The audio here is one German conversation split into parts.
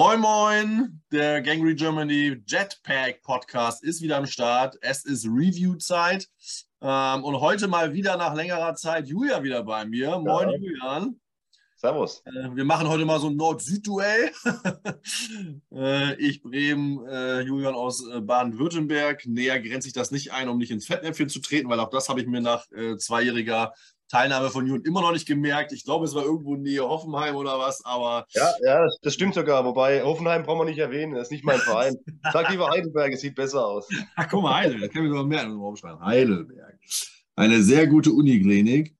Moin Moin, der Gangry Germany Jetpack Podcast ist wieder am Start. Es ist Review-Zeit ähm, und heute mal wieder nach längerer Zeit Julia wieder bei mir. Moin ja. Julian. Servus. Äh, wir machen heute mal so ein Nord-Süd-Duell. äh, ich Bremen, äh, Julian aus äh, Baden-Württemberg. Näher grenze ich das nicht ein, um nicht ins Fettnäpfchen zu treten, weil auch das habe ich mir nach äh, zweijähriger Teilnahme von Jun immer noch nicht gemerkt. Ich glaube, es war irgendwo Nähe Hoffenheim oder was, aber. Ja, ja, das stimmt sogar. Wobei Hoffenheim brauchen wir nicht erwähnen. Das ist nicht mein Verein. Sag lieber Heidelberg, es sieht besser aus. Ach, guck mal, Heidelberg. Das können wir sogar mehr in Raum schreiben. Heidelberg. Eine sehr gute Uniklinik.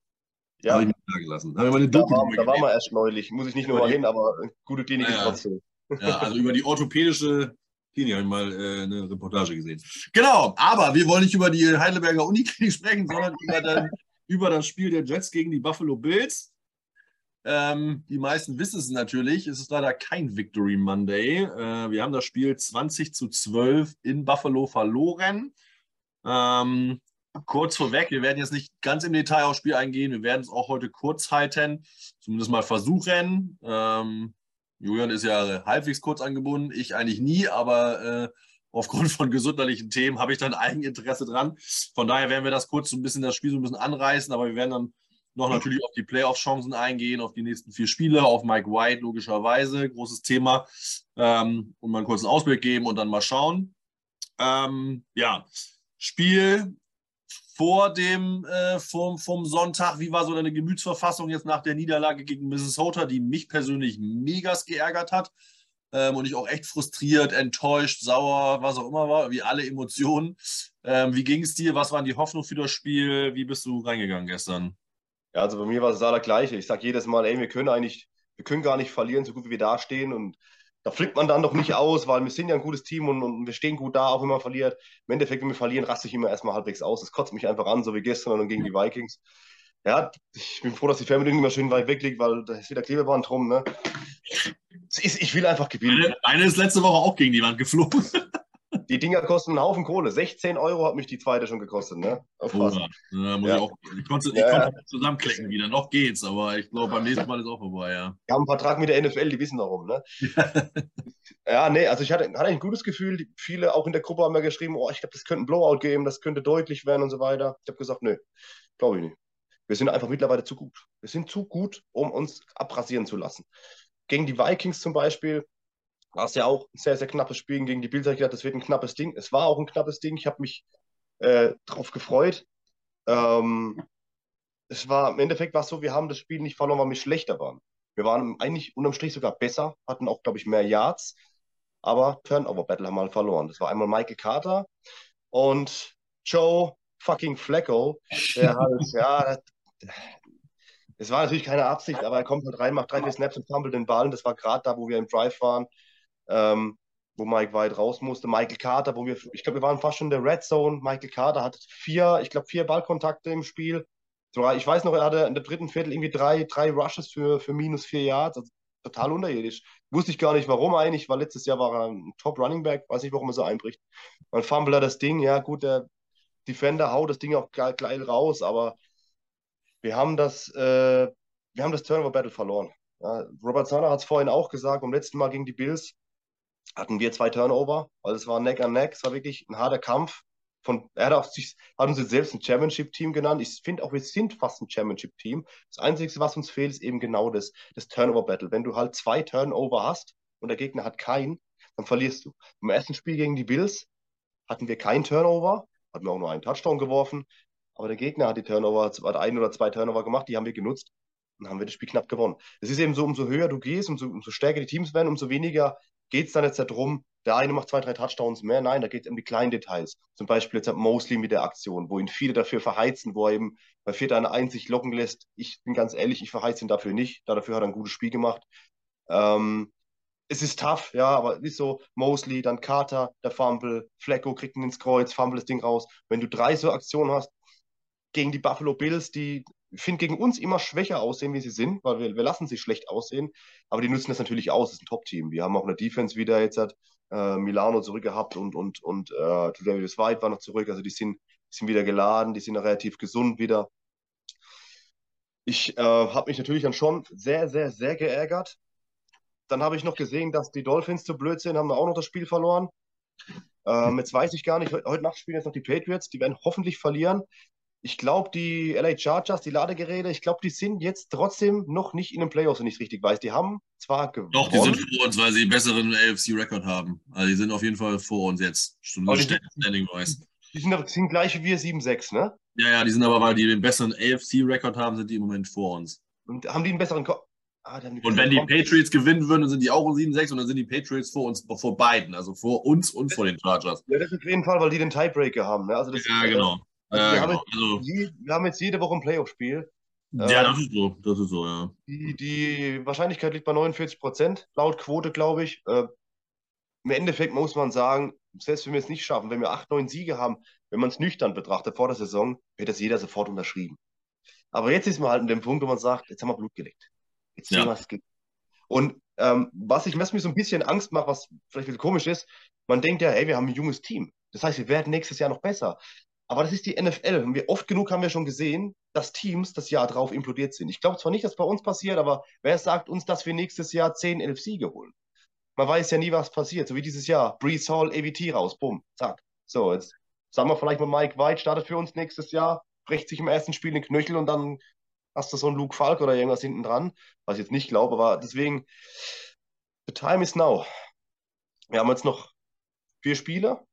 Ja. Habe ich mir da gelassen. Da, da, war, da waren wir erst neulich. Muss ich nicht nur mal hin, aber gute Klinik ja, trotzdem. Ja, also über die orthopädische Klinik habe ich mal äh, eine Reportage gesehen. Genau, aber wir wollen nicht über die Heidelberger Uniklinik sprechen, sondern über den über das Spiel der Jets gegen die Buffalo Bills. Ähm, die meisten wissen es natürlich. Es ist leider kein Victory Monday. Äh, wir haben das Spiel 20 zu 12 in Buffalo verloren. Ähm, kurz vorweg, wir werden jetzt nicht ganz im Detail aufs Spiel eingehen. Wir werden es auch heute kurz halten, zumindest mal versuchen. Ähm, Julian ist ja halbwegs kurz angebunden, ich eigentlich nie, aber äh, aufgrund von gesundheitlichen Themen habe ich dann Eigeninteresse dran. Von daher werden wir das kurz so ein bisschen das Spiel so ein bisschen anreißen, aber wir werden dann noch natürlich auf die Playoff-Chancen eingehen, auf die nächsten vier Spiele, auf Mike White logischerweise, großes Thema, ähm, und mal einen kurzen Ausblick geben und dann mal schauen. Ähm, ja, Spiel vor dem äh, vom, vom Sonntag. Wie war so deine Gemütsverfassung jetzt nach der Niederlage gegen Minnesota, die mich persönlich megas geärgert hat? Ähm, und ich auch echt frustriert, enttäuscht, sauer, was auch immer war, wie alle Emotionen. Ähm, wie ging es dir? Was waren die Hoffnungen für das Spiel? Wie bist du reingegangen gestern? Ja, also bei mir war es das gleiche. Ich sage jedes Mal, ey, wir können eigentlich, wir können gar nicht verlieren, so gut wie wir da stehen und da flippt man dann doch nicht aus, weil wir sind ja ein gutes Team und, und wir stehen gut da, auch wenn man verliert. Im Endeffekt, wenn wir verlieren, raste ich immer erstmal halbwegs aus. Das kotzt mich einfach an, so wie gestern und gegen die Vikings. Ja, ich bin froh, dass die Fernbedienung immer schön weit weg liegt, weil da ist wieder Klebeband drum. Ne? Ich will einfach gewinnen. Eine, ist letzte Woche auch gegen die Wand geflogen. Die Dinger kosten einen Haufen Kohle. 16 Euro hat mich die zweite schon gekostet. Ne? Oh, ja, muss ja. ich, auch, ich konnte, ich ja. konnte zusammenklicken wieder. Noch geht's, aber ich glaube, beim nächsten Mal ist auch vorbei. Ja. Wir haben einen Vertrag mit der NFL, die wissen darum. Ne? ja, nee, also ich hatte, hatte ein gutes Gefühl. Viele auch in der Gruppe haben mir geschrieben: Oh, ich glaube, das könnte ein Blowout geben, das könnte deutlich werden und so weiter. Ich habe gesagt: Nö, glaube ich nicht. Wir sind einfach mittlerweile zu gut. Wir sind zu gut, um uns abrasieren zu lassen. Gegen die Vikings zum Beispiel war es ja auch ein sehr, sehr knappes Spiel. Gegen die Bills habe ich gedacht, das wird ein knappes Ding. Es war auch ein knappes Ding. Ich habe mich äh, darauf gefreut. Ähm, es war im Endeffekt war es so, wir haben das Spiel nicht verloren, weil wir schlechter waren. Wir waren eigentlich unterm Strich sogar besser, hatten auch, glaube ich, mehr Yards, aber Turnover Battle haben wir halt verloren. Das war einmal Michael Carter und Joe fucking Flacco, der halt, ja, es war natürlich keine Absicht, aber er kommt halt rein, macht drei, vier Snaps und fummelt den Ball. Und das war gerade da, wo wir im Drive waren, ähm, wo Mike White raus musste. Michael Carter, wo wir, ich glaube, wir waren fast schon in der Red Zone. Michael Carter hat vier, ich glaube, vier Ballkontakte im Spiel. Ich weiß noch, er hatte in der dritten Viertel irgendwie drei, drei Rushes für, für minus vier Yards. Also total unterirdisch. Wusste ich gar nicht, warum eigentlich, weil letztes Jahr war er ein Top Running Back. Weiß nicht, warum er so einbricht. Dann fummelt er das Ding. Ja, gut, der Defender haut das Ding auch geil raus, aber wir haben das, äh, wir haben das Turnover Battle verloren. Ja, Robert Zahner hat es vorhin auch gesagt, beim letzten Mal gegen die Bills hatten wir zwei Turnover, weil es war Neck an Neck, es war wirklich ein harter Kampf. Von, er hat, sich, hat uns selbst ein Championship-Team genannt. Ich finde auch, wir sind fast ein Championship-Team. Das Einzige, was uns fehlt, ist eben genau das, das Turnover-Battle. Wenn du halt zwei Turnover hast und der Gegner hat keinen, dann verlierst du. Im ersten Spiel gegen die Bills hatten wir keinen Turnover, hatten wir auch nur einen Touchdown geworfen. Aber der Gegner hat die Turnover, hat ein oder zwei Turnover gemacht, die haben wir genutzt und haben wir das Spiel knapp gewonnen. Es ist eben so, umso höher du gehst, umso, umso stärker die Teams werden, umso weniger geht es dann jetzt darum, der eine macht zwei, drei Touchdowns mehr. Nein, da geht es um die kleinen Details. Zum Beispiel jetzt hat Mosley mit der Aktion, wo ihn viele dafür verheizen, wo er eben bei Vierter eine Einsicht locken lässt. Ich bin ganz ehrlich, ich verheize ihn dafür nicht. Dafür hat er ein gutes Spiel gemacht. Ähm, es ist tough, ja, aber ist so, Mosley, dann Carter, der Fumble, Flecko kriegt ihn ins Kreuz, Fumble das Ding raus. Wenn du drei so Aktionen hast, gegen die Buffalo Bills, die ich finde gegen uns immer schwächer aussehen, wie sie sind, weil wir, wir lassen sie schlecht aussehen, aber die nutzen das natürlich aus, das ist ein Top-Team. Wir haben auch eine Defense wieder jetzt hat äh, Milano zurückgehabt und und und äh, Davis White war noch zurück, also die sind, die sind wieder geladen, die sind relativ gesund wieder. Ich äh, habe mich natürlich dann schon sehr, sehr, sehr geärgert, dann habe ich noch gesehen, dass die Dolphins zu blöd sind, haben auch noch das Spiel verloren. Ähm, jetzt weiß ich gar nicht, heute Nacht spielen jetzt noch die Patriots, die werden hoffentlich verlieren. Ich glaube, die LA Chargers, die Ladegeräte, ich glaube, die sind jetzt trotzdem noch nicht in den Playoffs, wenn ich es richtig weiß. Die haben zwar gewonnen. Doch, die sind vor uns, weil sie einen besseren AFC-Rekord haben. Also die sind auf jeden Fall vor uns jetzt. Standing-wise. Die sind, sind gleich wie wir 7-6, ne? Ja, ja, die sind aber, weil die den besseren AFC-Rekord haben, sind die im Moment vor uns. Und haben die einen besseren Ko ah, Und wenn die Patriots gewinnen würden, dann sind die auch um 7-6 und dann sind die Patriots vor uns, vor beiden, also vor uns und vor den Chargers. Ja, das ist auf jeden Fall, weil die den Tiebreaker haben. Ne? Also das, ja, genau. Also ja, wir, genau. Haben also, je, wir, haben jetzt jede Woche ein Playoff-Spiel. Ja, das ist so, das ist so, ja. Die, die Wahrscheinlichkeit liegt bei 49 Prozent, laut Quote, glaube ich. Äh, Im Endeffekt muss man sagen, selbst wenn wir es nicht schaffen, wenn wir 8, 9 Siege haben, wenn man es nüchtern betrachtet vor der Saison, hätte das jeder sofort unterschrieben. Aber jetzt ist man halt an dem Punkt, wo man sagt, jetzt haben wir Blut geleckt. Jetzt ja. sehen wir es. Und ähm, was, ich, was mir so ein bisschen Angst macht, was vielleicht ein bisschen komisch ist, man denkt ja, hey, wir haben ein junges Team. Das heißt, wir werden nächstes Jahr noch besser. Aber das ist die NFL. Und wir, oft genug haben wir schon gesehen, dass Teams das Jahr drauf implodiert sind. Ich glaube zwar nicht, dass bei uns passiert, aber wer sagt uns, dass wir nächstes Jahr 10, 11 Siege holen? Man weiß ja nie, was passiert. So wie dieses Jahr. Brees Hall, AVT raus. Bumm. Zack. So, jetzt sagen wir vielleicht mal, Mike White startet für uns nächstes Jahr, bricht sich im ersten Spiel den Knöchel und dann hast du so einen Luke Falk oder irgendwas hinten dran. Was ich jetzt nicht glaube, aber deswegen, the time is now. Wir haben jetzt noch vier Spiele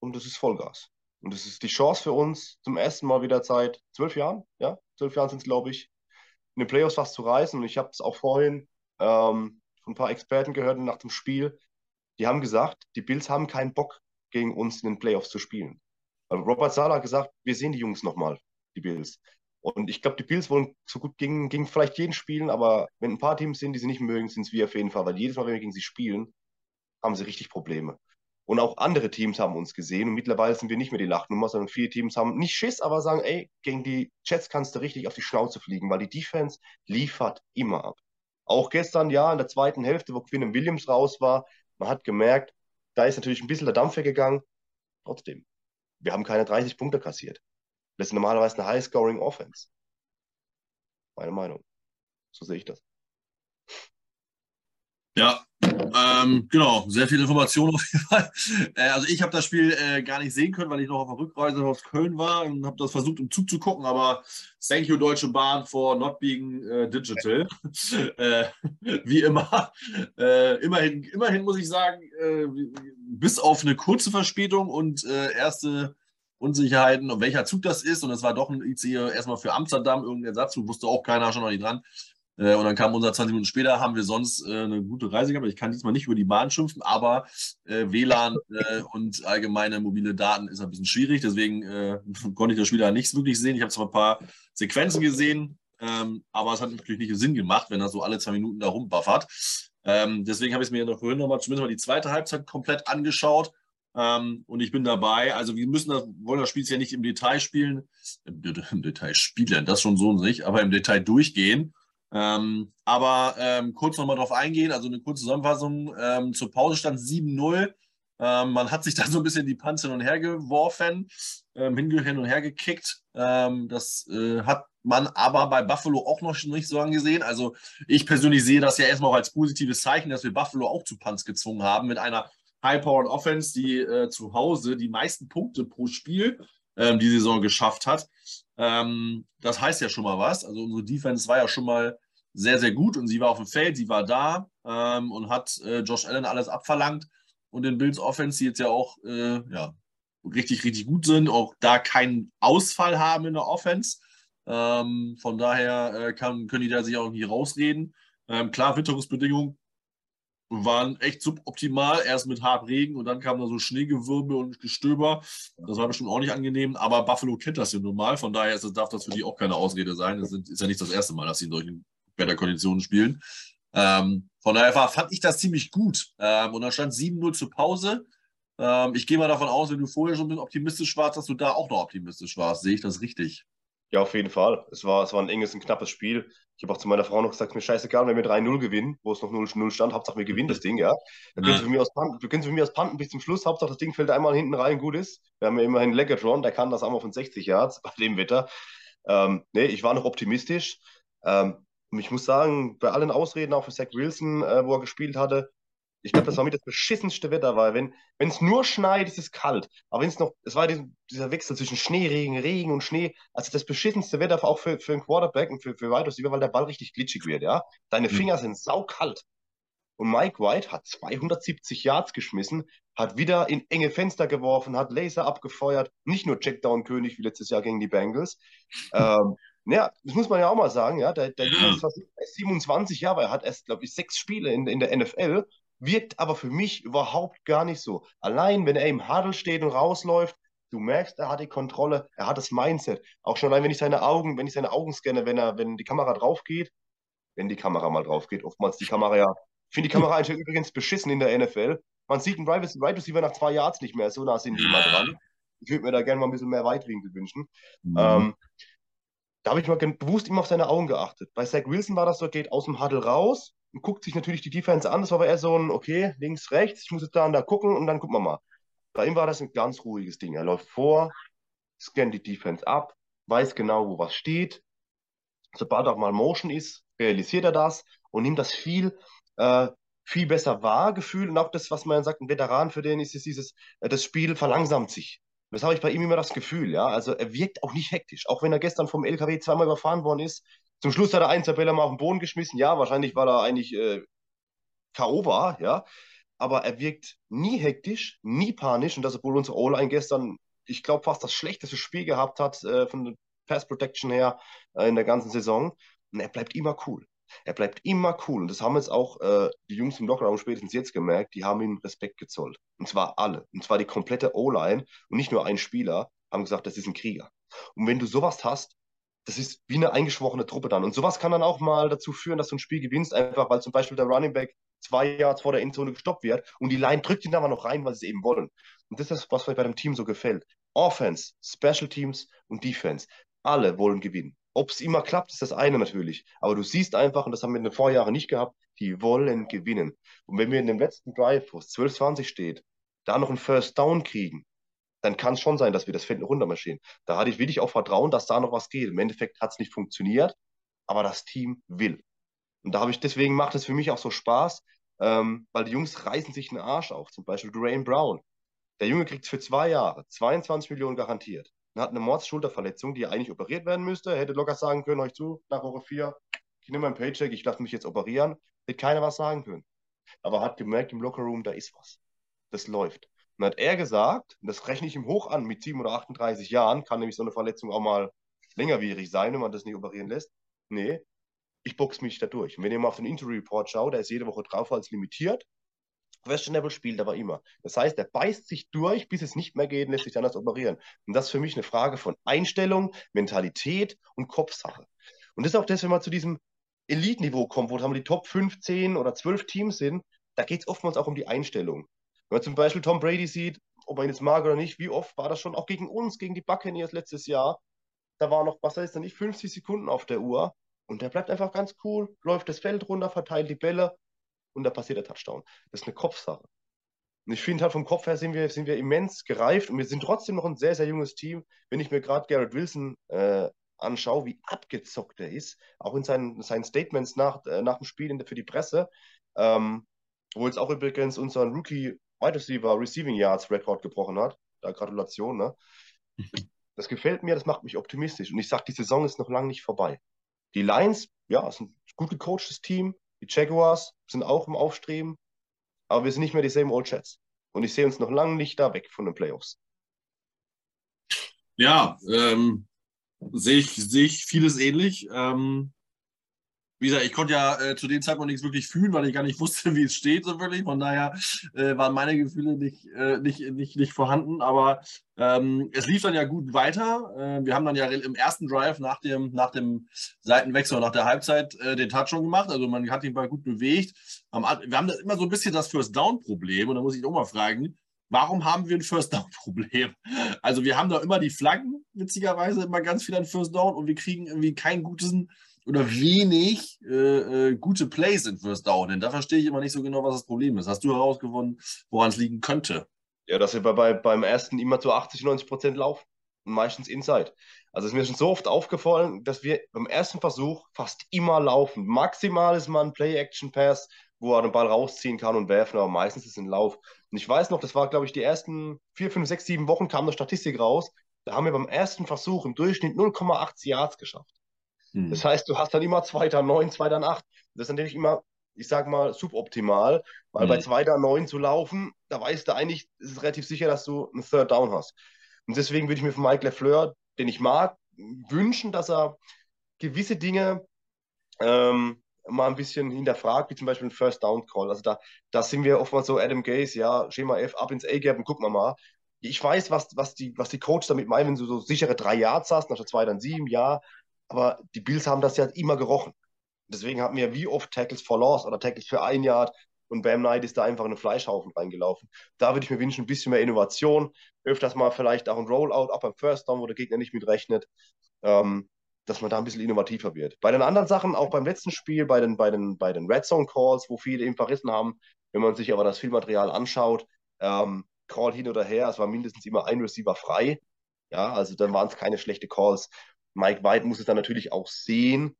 und das ist Vollgas. Und es ist die Chance für uns, zum ersten Mal wieder seit zwölf Jahren, ja, zwölf Jahren sind es, glaube ich, in den Playoffs was zu reißen. Und ich habe es auch vorhin ähm, von ein paar Experten gehört nach dem Spiel. Die haben gesagt, die Bills haben keinen Bock, gegen uns in den Playoffs zu spielen. Weil Robert Sala hat gesagt, wir sehen die Jungs nochmal, die Bills. Und ich glaube, die Bills wollen so gut gegen, gegen vielleicht jeden spielen, aber wenn ein paar Teams sind, die sie nicht mögen, sind es wir auf jeden Fall. Weil jedes Mal, wenn wir gegen sie spielen, haben sie richtig Probleme. Und auch andere Teams haben uns gesehen und mittlerweile sind wir nicht mehr die Lachnummer, sondern viele Teams haben nicht Schiss, aber sagen, ey, gegen die Jets kannst du richtig auf die Schnauze fliegen, weil die Defense liefert immer ab. Auch gestern, ja, in der zweiten Hälfte, wo Quinn Williams raus war, man hat gemerkt, da ist natürlich ein bisschen der Dampf weggegangen. Trotzdem, wir haben keine 30 Punkte kassiert. Das ist normalerweise eine High-Scoring-Offense. Meine Meinung. So sehe ich das. Ja, ähm, genau, sehr viele Informationen auf jeden Fall. Äh, also ich habe das Spiel äh, gar nicht sehen können, weil ich noch auf der Rückreise aus Köln war und habe das versucht, im Zug zu gucken, aber thank you Deutsche Bahn for not being äh, digital. Äh, wie immer. Äh, immerhin, immerhin muss ich sagen, äh, bis auf eine kurze Verspätung und erste Unsicherheiten, welcher Zug das ist, und es war doch ein ICE erstmal für Amsterdam, irgendein Ersatzzug, wusste auch keiner, schon noch nicht dran. Äh, und dann kam unser 20 Minuten später, haben wir sonst äh, eine gute Reise gehabt. Ich kann diesmal nicht über die Bahn schimpfen, aber äh, WLAN äh, und allgemeine mobile Daten ist ein bisschen schwierig. Deswegen äh, konnte ich das Spiel da nichts wirklich sehen. Ich habe zwar ein paar Sequenzen gesehen, ähm, aber es hat natürlich nicht Sinn gemacht, wenn er so alle zwei Minuten da rumbuffert. Ähm, deswegen habe ich es mir noch vorhin nochmal zumindest mal die zweite Halbzeit komplett angeschaut. Ähm, und ich bin dabei. Also wir müssen das, wollen das Spiel ja nicht im Detail spielen, im, im Detail spielen, das schon so nicht, aber im Detail durchgehen. Ähm, aber ähm, kurz nochmal drauf eingehen, also eine kurze Zusammenfassung. Ähm, zur Pause stand 7-0. Ähm, man hat sich da so ein bisschen die Panzer hin und her geworfen, ähm, hin und her gekickt. Ähm, das äh, hat man aber bei Buffalo auch noch nicht so angesehen. Also ich persönlich sehe das ja erstmal auch als positives Zeichen, dass wir Buffalo auch zu Punts gezwungen haben mit einer High-Powered Offense, die äh, zu Hause die meisten Punkte pro Spiel ähm, die Saison geschafft hat. Ähm, das heißt ja schon mal was. Also unsere Defense war ja schon mal sehr, sehr gut und sie war auf dem Feld, sie war da ähm, und hat äh, Josh Allen alles abverlangt und den Bills Offense, die jetzt ja auch äh, ja, richtig, richtig gut sind, auch da keinen Ausfall haben in der Offense. Ähm, von daher äh, kann, können die da sich auch nicht rausreden. Ähm, klar, Witterungsbedingungen waren echt suboptimal. Erst mit hart Regen und dann kam da so Schneegewürme und Gestöber. Das war bestimmt auch nicht angenehm, aber Buffalo kennt das ja normal. Von daher ist, darf das für die auch keine Ausrede sein. Es ist ja nicht das erste Mal, dass sie in solchen Wetterkonditionen spielen. Ähm, von daher war, fand ich das ziemlich gut. Ähm, und dann stand 7-0 zur Pause. Ähm, ich gehe mal davon aus, wenn du vorher schon optimistisch warst, dass du da auch noch optimistisch warst. Sehe ich das richtig? Ja, auf jeden Fall. Es war, es war ein enges, ein knappes Spiel. Ich habe auch zu meiner Frau noch gesagt, mir scheißegal, wenn wir 3-0 gewinnen, wo es noch 0-0 stand, Hauptsache wir gewinnen das Ding, ja. Da können, Sie von mir aus panten, können Sie von mir aus panten bis zum Schluss, Hauptsache das Ding fällt einmal hinten rein, gut ist. Wir haben ja immerhin Legatron, der kann das einmal von 60 Yards bei dem Wetter. Ähm, nee, ich war noch optimistisch. Ähm, Und ich muss sagen, bei allen Ausreden, auch für Zach Wilson, äh, wo er gespielt hatte, ich glaube, das war mit das beschissenste Wetter, weil wenn es nur schneit, ist es kalt. Aber wenn es noch, es war diesen, dieser Wechsel zwischen Schneeregen, Regen und Schnee, also das beschissenste Wetter auch für, für einen Quarterback und für, für Wide Receiver, weil der Ball richtig glitschig wird, ja. Deine mhm. Finger mhm. sind saukalt. Und Mike White hat 270 Yards geschmissen, hat wieder in enge Fenster geworfen, hat Laser abgefeuert, nicht nur Checkdown-König wie letztes Jahr gegen die Bengals. ähm, ja, das muss man ja auch mal sagen, ja. Der, der Junge ist fast 27 Jahre, er hat erst, glaube ich, sechs Spiele in, in der NFL wirkt aber für mich überhaupt gar nicht so. Allein, wenn er im Huddle steht und rausläuft, du merkst, er hat die Kontrolle, er hat das Mindset. Auch schon allein, wenn ich seine Augen, wenn ich seine Augen scanne, wenn er, wenn die Kamera drauf geht, wenn die Kamera mal drauf geht, oftmals die Kamera ja, ich finde die Kamera eigentlich übrigens beschissen in der NFL. Man sieht einen Right Receiver nach zwei Yards nicht mehr, so nah sind die mal dran. Ich würde mir da gerne mal ein bisschen mehr Weitwinkel wünschen. Mhm. Ähm, da habe ich mal bewusst immer auf seine Augen geachtet. Bei Zach Wilson war das so, geht aus dem Huddle raus, guckt sich natürlich die Defense an. Das war aber eher so ein, okay, links, rechts, ich muss jetzt da und da gucken und dann gucken wir mal. Bei ihm war das ein ganz ruhiges Ding. Er läuft vor, scannt die Defense ab, weiß genau, wo was steht. Sobald auch mal Motion ist, realisiert er das und nimmt das viel, äh, viel besser wahr, Gefühl. Und auch das, was man sagt, ein Veteran für den ist, ist dieses, äh, das Spiel verlangsamt sich. Das habe ich bei ihm immer das Gefühl, ja. Also er wirkt auch nicht hektisch. Auch wenn er gestern vom LKW zweimal überfahren worden ist, zum Schluss hat er einen Tabelle mal auf den Boden geschmissen. Ja, wahrscheinlich, weil er eigentlich äh, K.O. war, ja. Aber er wirkt nie hektisch, nie panisch. Und das, obwohl unsere O-Line gestern, ich glaube, fast das schlechteste Spiel gehabt hat äh, von der Pass Protection her äh, in der ganzen Saison. Und er bleibt immer cool. Er bleibt immer cool. Und das haben jetzt auch äh, die Jungs im Lockerraum spätestens jetzt gemerkt. Die haben ihm Respekt gezollt. Und zwar alle. Und zwar die komplette O-Line und nicht nur ein Spieler haben gesagt, das ist ein Krieger. Und wenn du sowas hast, das ist wie eine eingeschworene Truppe dann. Und sowas kann dann auch mal dazu führen, dass du ein Spiel gewinnst, einfach weil zum Beispiel der Running Back zwei Yards vor der Endzone gestoppt wird und die Line drückt ihn aber noch rein, weil sie es eben wollen. Und das ist, was bei dem Team so gefällt. Offense, Special Teams und Defense. Alle wollen gewinnen. Ob es immer klappt, ist das eine natürlich. Aber du siehst einfach, und das haben wir in den Vorjahren nicht gehabt, die wollen gewinnen. Und wenn wir in dem letzten Drive, wo es 12-20 steht, da noch einen First Down kriegen, dann kann es schon sein, dass wir das Feld runtermarschieren. Da hatte ich wirklich auch Vertrauen, dass da noch was geht. Im Endeffekt hat es nicht funktioniert, aber das Team will. Und da habe ich, deswegen macht es für mich auch so Spaß, ähm, weil die Jungs reißen sich den Arsch auf. Zum Beispiel Dwayne Brown. Der Junge kriegt für zwei Jahre 22 Millionen garantiert. Er hat eine Mordsschulterverletzung, die eigentlich operiert werden müsste. Er hätte locker sagen können, euch zu, nach Woche 4, ich nehme meinen Paycheck, ich lasse mich jetzt operieren. Hätte keiner was sagen können. Aber hat gemerkt im Lockerroom, da ist was. Das läuft. Und hat er gesagt, und das rechne ich ihm hoch an, mit 7 oder 38 Jahren, kann nämlich so eine Verletzung auch mal längerwierig sein, wenn man das nicht operieren lässt. Nee, ich boxe mich da durch. Und wenn ihr mal auf den Injury Report schaut, der ist jede Woche drauf als limitiert. Questionable spielt aber immer. Das heißt, er beißt sich durch, bis es nicht mehr geht lässt sich dann das operieren. Und das ist für mich eine Frage von Einstellung, Mentalität und Kopfsache. Und das ist auch das, wenn man zu diesem Elite-Niveau kommt, wo haben die Top 15 oder 12 Teams sind, da geht es oftmals auch um die Einstellung. Wenn man zum Beispiel Tom Brady sieht, ob er ihn jetzt mag oder nicht, wie oft war das schon auch gegen uns, gegen die Buccaneers letztes Jahr? Da war noch, was heißt denn nicht, 50 Sekunden auf der Uhr und der bleibt einfach ganz cool, läuft das Feld runter, verteilt die Bälle und da passiert der Touchdown. Das ist eine Kopfsache. Und ich finde halt vom Kopf her sind wir, sind wir immens gereift und wir sind trotzdem noch ein sehr, sehr junges Team. Wenn ich mir gerade Garrett Wilson äh, anschaue, wie abgezockt er ist, auch in seinen, seinen Statements nach, äh, nach dem Spiel der, für die Presse, ähm, wo jetzt auch übrigens unseren Rookie Wide Receiver Receiving Yards Rekord gebrochen hat. Da Gratulation, ne? Das gefällt mir, das macht mich optimistisch. Und ich sage, die Saison ist noch lange nicht vorbei. Die Lions, ja, ist ein gut gecoachtes Team. Die Jaguars sind auch im Aufstreben. Aber wir sind nicht mehr die same old Chats. Und ich sehe uns noch lange nicht da weg von den Playoffs. Ja, ähm, sehe ich, seh ich vieles ähnlich. Ähm, wie gesagt, ich konnte ja äh, zu dem Zeitpunkt nichts wirklich fühlen, weil ich gar nicht wusste, wie es steht, so wirklich. Von daher äh, waren meine Gefühle nicht, äh, nicht, nicht, nicht vorhanden. Aber ähm, es lief dann ja gut weiter. Äh, wir haben dann ja im ersten Drive nach dem, nach dem Seitenwechsel, nach der Halbzeit äh, den Touchdown gemacht. Also man hat ihn mal gut bewegt. Wir haben das immer so ein bisschen das First Down-Problem. Und da muss ich auch mal fragen, warum haben wir ein First Down-Problem? Also wir haben da immer die Flaggen, witzigerweise immer ganz viel an First Down und wir kriegen irgendwie keinen guten oder wenig äh, äh, gute Plays in First Down. Denn da verstehe ich immer nicht so genau, was das Problem ist. Hast du herausgefunden, woran es liegen könnte? Ja, dass wir bei, beim ersten immer zu 80, 90 Prozent laufen. und meistens Inside. Also ist mir schon so oft aufgefallen, dass wir beim ersten Versuch fast immer laufen. Maximal ist mal ein Play-Action-Pass, wo er den Ball rausziehen kann und werfen, aber meistens ist es ein Lauf. Und ich weiß noch, das war, glaube ich, die ersten vier, fünf, sechs, sieben Wochen kam eine Statistik raus. Da haben wir beim ersten Versuch im Durchschnitt 0,8 Yards geschafft. Hm. Das heißt, du hast dann immer zweiter neun, zweiter acht. Das ist natürlich immer, ich sag mal, suboptimal, weil hm. bei zweiter neun zu laufen, da weißt du eigentlich, ist es relativ sicher, dass du einen Third Down hast. Und deswegen würde ich mir von Mike LeFleur, den ich mag, wünschen, dass er gewisse Dinge ähm, mal ein bisschen hinterfragt, wie zum Beispiel ein First Down Call. Also da, da sind wir oftmals so Adam Gaze, ja, Schema F ab ins A-Gap und gucken wir mal. Ich weiß, was, was, die, was die Coach damit meinen, wenn du so sichere drei Yards hast, nach zwei dann sieben, ja. Aber die Bills haben das ja immer gerochen. Deswegen hatten wir wie oft Tackles for Loss oder Tackles für ein Yard und Bam Knight ist da einfach in einen Fleischhaufen reingelaufen. Da würde ich mir wünschen, ein bisschen mehr Innovation, öfters mal vielleicht auch ein Rollout, auch beim First Down, wo der Gegner nicht mitrechnet. Ähm, dass man da ein bisschen innovativer wird. Bei den anderen Sachen, auch beim letzten Spiel, bei den, bei den, bei den Red Zone Calls, wo viele eben verrissen haben, wenn man sich aber das Filmmaterial anschaut, ähm, Call hin oder her, es war mindestens immer ein Receiver frei. Ja, also dann waren es keine schlechten Calls. Mike White muss es dann natürlich auch sehen,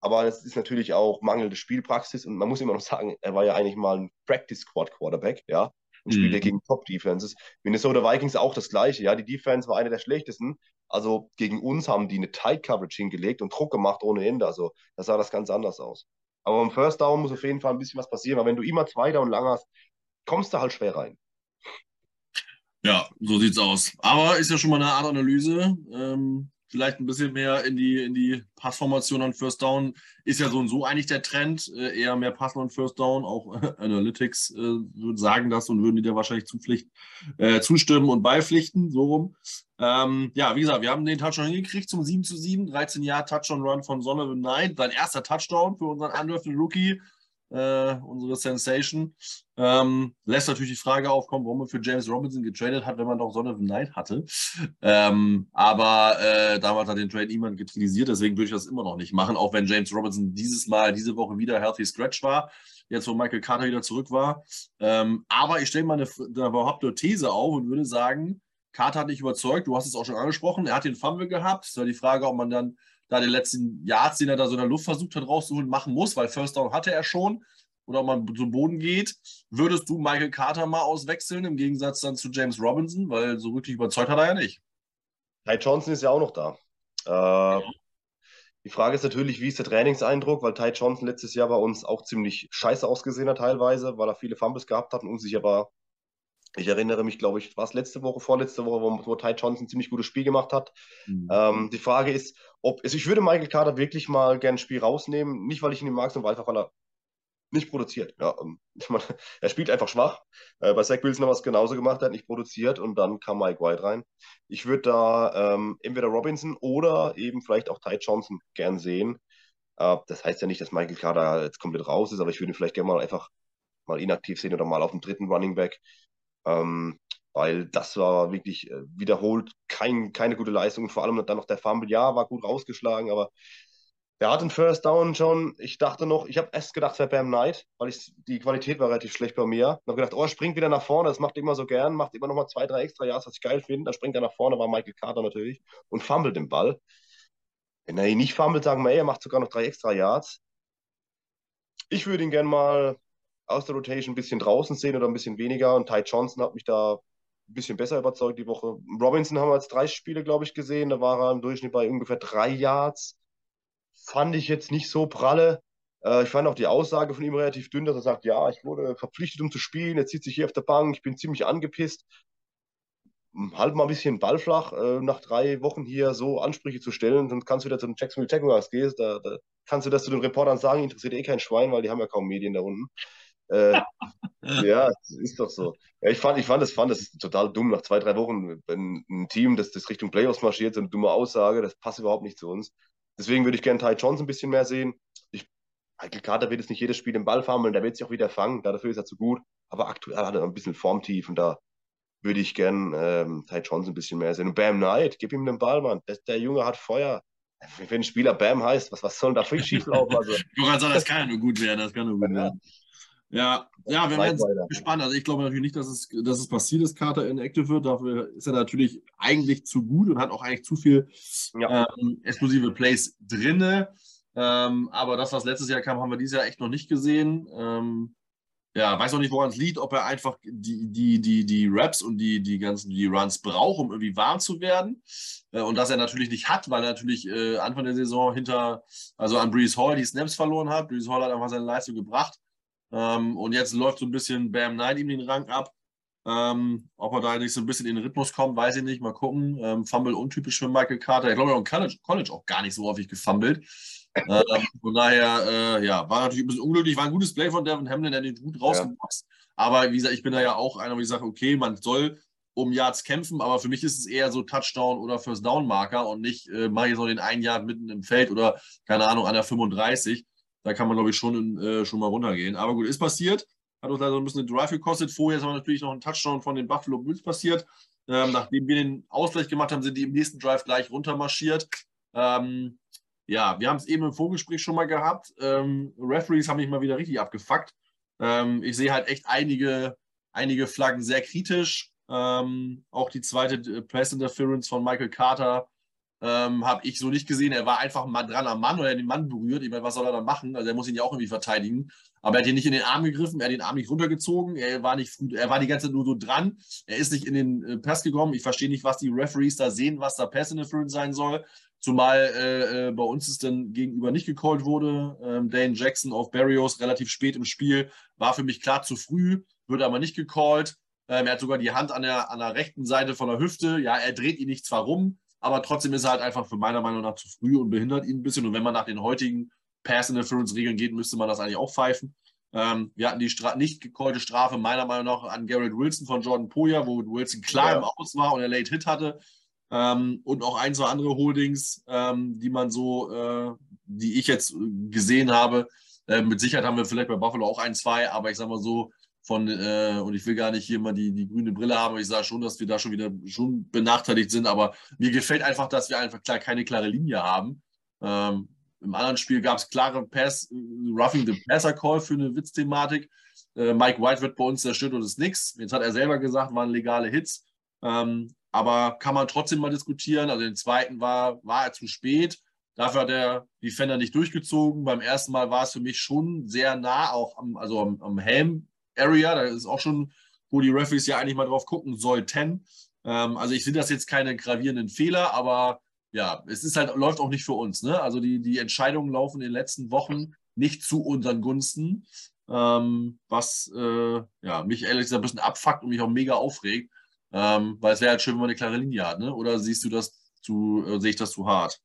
aber es ist natürlich auch mangelnde Spielpraxis und man muss immer noch sagen, er war ja eigentlich mal ein Practice Squad Quarterback, ja, und spielte mhm. gegen Top Defenses. Minnesota Vikings auch das gleiche, ja, die Defense war eine der schlechtesten, also gegen uns haben die eine Tight Coverage hingelegt und Druck gemacht ohne Ende. Also da sah das ganz anders aus. Aber im First Down muss auf jeden Fall ein bisschen was passieren, weil wenn du immer zwei Down lang hast, kommst du halt schwer rein. Ja, so sieht's aus. Aber ist ja schon mal eine Art Analyse. Ähm, vielleicht ein bisschen mehr in die, in die Passformation an First Down. Ist ja so und so eigentlich der Trend, äh, eher mehr Passen und First Down. Auch äh, Analytics äh, sagen das und würden die dir wahrscheinlich zupflicht, äh, zustimmen und beipflichten, so rum. Ähm, ja, wie gesagt, wir haben den Touchdown hingekriegt zum 7 zu 7, 13 Jahre Touchdown Run von Donovan Knight, sein erster Touchdown für unseren undrafted Rookie äh, unsere Sensation. Ähm, lässt natürlich die Frage aufkommen, warum man für James Robinson getradet hat, wenn man doch Son of Night hatte. Ähm, aber äh, damals hat den Trade niemand kritisiert, deswegen würde ich das immer noch nicht machen, auch wenn James Robinson dieses Mal, diese Woche wieder Healthy Scratch war, jetzt wo Michael Carter wieder zurück war. Ähm, aber ich stelle mal eine, eine behauptete These auf und würde sagen, Carter hat nicht überzeugt, du hast es auch schon angesprochen, er hat den Fumble gehabt. Es war die Frage, ob man dann da den letzten Yards, den er da so in der Luft versucht hat rauszuholen, machen muss, weil First Down hatte er schon. Oder man zum Boden geht. Würdest du Michael Carter mal auswechseln, im Gegensatz dann zu James Robinson? Weil so wirklich überzeugt hat er ja nicht. Ty Johnson ist ja auch noch da. Äh, Die Frage ist natürlich, wie ist der Trainingseindruck, weil Ty Johnson letztes Jahr bei uns auch ziemlich scheiße ausgesehen hat teilweise, weil er viele Fumbles gehabt hat und unsicher war. Ich erinnere mich, glaube ich, war es letzte Woche, vorletzte Woche, wo, wo Ty Johnson ein ziemlich gutes Spiel gemacht hat. Mhm. Ähm, die Frage ist, ob, also ich würde Michael Carter wirklich mal gerne ein Spiel rausnehmen, nicht weil ich ihn mag, sondern einfach, weil er nicht produziert. Ja, ähm, ich meine, er spielt einfach schwach. Äh, bei Zach Wilson haben wir es genauso gemacht, er hat nicht produziert und dann kam Mike White rein. Ich würde da ähm, entweder Robinson oder eben vielleicht auch Ty Johnson gern sehen. Äh, das heißt ja nicht, dass Michael Carter jetzt komplett raus ist, aber ich würde ihn vielleicht gerne mal einfach mal inaktiv sehen oder mal auf dem dritten Running Back. Ähm, weil das war wirklich äh, wiederholt kein, keine gute Leistung. vor allem dann noch der Fumble, ja, war gut rausgeschlagen, aber der hat den First Down schon. Ich dachte noch, ich habe erst gedacht, es wäre Bam Knight, weil ich, die Qualität war relativ schlecht bei mir. Ich habe gedacht, oh, er springt wieder nach vorne, das macht er immer so gern, macht immer noch mal zwei, drei extra Yards, was ich geil finde. Dann springt er nach vorne, war Michael Carter natürlich und fummelt den Ball. Wenn er ihn nicht fummelt, sagen wir, ey, er macht sogar noch drei extra Yards. Ich würde ihn gerne mal aus der Rotation ein bisschen draußen sehen oder ein bisschen weniger. Und Ty Johnson hat mich da ein bisschen besser überzeugt die Woche. Robinson haben wir jetzt drei Spiele, glaube ich, gesehen. Da war er im Durchschnitt bei ungefähr drei Yards. Fand ich jetzt nicht so pralle. Äh, ich fand auch die Aussage von ihm relativ dünn, dass er sagt, ja, ich wurde verpflichtet, um zu spielen. Jetzt sitze ich hier auf der Bank. Ich bin ziemlich angepisst. Halt mal ein bisschen Ball flach, äh, nach drei Wochen hier so Ansprüche zu stellen. Dann kannst du wieder zu den Jacksonville Jaguars gehen. Da, da kannst du das zu den Reportern sagen, interessiert eh kein Schwein, weil die haben ja kaum Medien da unten. Äh, ja, ist doch so. Ja, ich fand, ich fand das, fand das total dumm. Nach zwei, drei Wochen, wenn ein Team, das, das Richtung Playoffs marschiert, so eine dumme Aussage, das passt überhaupt nicht zu uns. Deswegen würde ich gerne Ty Johnson ein bisschen mehr sehen. Ich, Michael Carter wird jetzt nicht jedes Spiel im Ball fammeln, der wird sich auch wieder fangen, dafür ist er zu gut. Aber aktuell hat er ein bisschen Formtief und da würde ich gern ähm, Ty Johnson ein bisschen mehr sehen. Und Bam Knight, gib ihm den Ball, Mann. Das, der Junge hat Feuer. Wenn ein Spieler Bam heißt, was, was soll da für schief laufen? Also, sagen, das kann ja nur gut werden, das kann nur gut werden. Ja, ja, wir werden gespannt. Also ich glaube natürlich nicht, dass es, dass es passiert ist, Carter inactive wird. Dafür ist er natürlich eigentlich zu gut und hat auch eigentlich zu viel ja. ähm, explosive Plays drinne. Ähm, aber das, was letztes Jahr kam, haben wir dieses Jahr echt noch nicht gesehen. Ähm, ja, weiß auch nicht, woran es liegt, ob er einfach die, die, die, die Raps und die, die ganzen die Runs braucht, um irgendwie warm zu werden. Äh, und dass er natürlich nicht hat, weil er natürlich äh, Anfang der Saison hinter, also an Breeze Hall die Snaps verloren hat. Breeze Hall hat einfach seine Leistung gebracht. Ähm, und jetzt läuft so ein bisschen Bam Knight ihm den Rang ab. Ähm, ob er da nicht so ein bisschen in den Rhythmus kommt, weiß ich nicht. Mal gucken. Ähm, Fumble untypisch für Michael Carter. Ich glaube, er hat im College, College auch gar nicht so häufig gefummelt. ähm, von daher, äh, ja, war natürlich ein bisschen unglücklich. War ein gutes Play von Devin Hamlin, der den gut rausgeboxt. Ja. Aber wie gesagt, ich bin da ja auch einer, wo ich sage, okay, man soll um Yards kämpfen, aber für mich ist es eher so Touchdown oder First Down Marker und nicht, äh, mache ich noch den einen Yard mitten im Feld oder keine Ahnung, an der 35. Da kann man, glaube ich, schon, äh, schon mal runtergehen. Aber gut, ist passiert. Hat uns leider ein bisschen den Drive gekostet. Vorher ist aber natürlich noch ein Touchdown von den Buffalo Bills passiert. Ähm, nachdem wir den Ausgleich gemacht haben, sind die im nächsten Drive gleich runtermarschiert. Ähm, ja, wir haben es eben im Vorgespräch schon mal gehabt. Ähm, Referees haben mich mal wieder richtig abgefuckt. Ähm, ich sehe halt echt einige, einige Flaggen sehr kritisch. Ähm, auch die zweite äh, Press Interference von Michael Carter ähm, habe ich so nicht gesehen. Er war einfach mal dran am Mann oder er den Mann berührt. Ich meine, was soll er da machen? Also er muss ihn ja auch irgendwie verteidigen. Aber er hat ihn nicht in den Arm gegriffen, er hat den Arm nicht runtergezogen, er war nicht er war die ganze Zeit nur so dran, er ist nicht in den äh, Pass gekommen. Ich verstehe nicht, was die Referees da sehen, was da Pass Interference sein soll. Zumal äh, äh, bei uns es dann gegenüber nicht gecallt wurde. Ähm, Dane Jackson auf Barrios relativ spät im Spiel war für mich klar zu früh, wird aber nicht gecallt. Ähm, er hat sogar die Hand an der, an der rechten Seite von der Hüfte. Ja, er dreht ihn nicht zwar rum, aber trotzdem ist er halt einfach für meiner Meinung nach zu früh und behindert ihn ein bisschen. Und wenn man nach den heutigen Pass-Interference-Regeln geht, müsste man das eigentlich auch pfeifen. Ähm, wir hatten die Stra nicht gecallte Strafe meiner Meinung nach an Garrett Wilson von Jordan Poya, wo Wilson klar ja. im Aus war und er Late Hit hatte. Ähm, und auch ein, zwei andere Holdings, ähm, die man so, äh, die ich jetzt gesehen habe. Äh, mit Sicherheit haben wir vielleicht bei Buffalo auch ein, zwei, aber ich sag mal so, von, äh, und ich will gar nicht hier mal die, die grüne Brille haben, ich sage schon, dass wir da schon wieder schon benachteiligt sind, aber mir gefällt einfach, dass wir einfach klar keine klare Linie haben. Ähm, Im anderen Spiel gab es klare Pass, Roughing the Passer Call für eine Witzthematik. Äh, Mike White wird bei uns zerstört und ist nichts. Jetzt hat er selber gesagt, waren legale Hits. Ähm, aber kann man trotzdem mal diskutieren. Also den zweiten war, war er zu spät. Dafür hat der Defender nicht durchgezogen. Beim ersten Mal war es für mich schon sehr nah, auch am, also am, am Helm Area. Da ist auch schon, wo die Referees ja eigentlich mal drauf gucken sollten. Ähm, also ich sehe das jetzt keine gravierenden Fehler, aber ja, es ist halt, läuft auch nicht für uns. Ne? Also die, die Entscheidungen laufen in den letzten Wochen nicht zu unseren Gunsten, ähm, was äh, ja, mich ehrlich gesagt ein bisschen abfuckt und mich auch mega aufregt. Ähm, weil es wäre halt schön, wenn man eine klare Linie hat, ne? Oder siehst du das zu, äh, sehe ich das zu hart?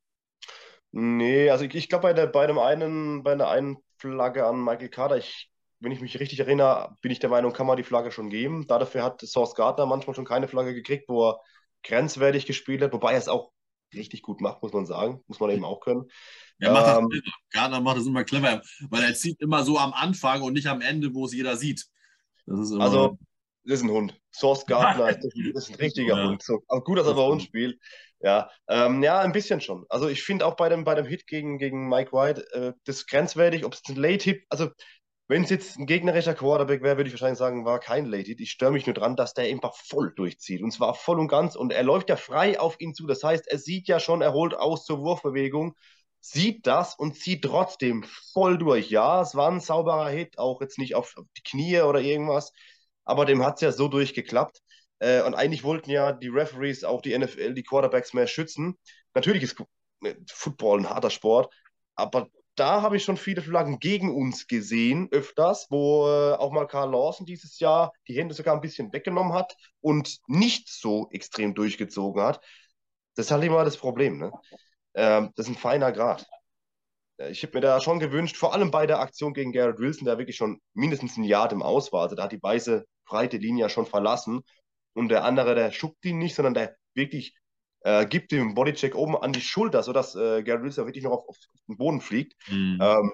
Nee, also ich, ich glaube bei bei dem einen, bei der einen Flagge an Michael Carter, ich wenn ich mich richtig erinnere, bin ich der Meinung, kann man die Flagge schon geben. Dafür hat Source Gardner manchmal schon keine Flagge gekriegt, wo er grenzwertig gespielt hat, wobei er es auch richtig gut macht, muss man sagen. Muss man eben auch können. Er macht das ähm, clever. Gardner macht das immer clever, weil er zieht immer so am Anfang und nicht am Ende, wo es jeder sieht. Das also, das ist ein Hund. Source Gardner ist, ist ein richtiger ja. Hund. So, aber gut, dass er bei uns spielt. Ja, ähm, ja, ein bisschen schon. Also ich finde auch bei dem, bei dem Hit gegen, gegen Mike White, äh, das grenzwertig, ob es ein Late-Hit, also wenn es jetzt ein gegnerischer Quarterback wäre, würde ich wahrscheinlich sagen, war kein Hit. Ich störe mich nur dran, dass der einfach voll durchzieht. Und zwar voll und ganz. Und er läuft ja frei auf ihn zu. Das heißt, er sieht ja schon, er holt aus zur Wurfbewegung, sieht das und zieht trotzdem voll durch. Ja, es war ein sauberer Hit, auch jetzt nicht auf die Knie oder irgendwas. Aber dem hat es ja so durchgeklappt. Äh, und eigentlich wollten ja die Referees auch die NFL, die Quarterbacks mehr schützen. Natürlich ist Football ein harter Sport, aber da habe ich schon viele Flaggen gegen uns gesehen, öfters, wo äh, auch mal Karl Lawson dieses Jahr die Hände sogar ein bisschen weggenommen hat und nicht so extrem durchgezogen hat. Das ist halt immer das Problem. Ne? Ähm, das ist ein feiner Grad. Ich habe mir da schon gewünscht, vor allem bei der Aktion gegen Garrett Wilson, der wirklich schon mindestens ein Jahr im Aus war. Also da hat die weiße, breite Linie schon verlassen. Und der andere, der schuckt ihn nicht, sondern der wirklich äh, gibt dem Bodycheck oben an die Schulter, sodass äh, Gary Wilson wirklich noch auf, auf, den Boden fliegt. Mhm. Ähm,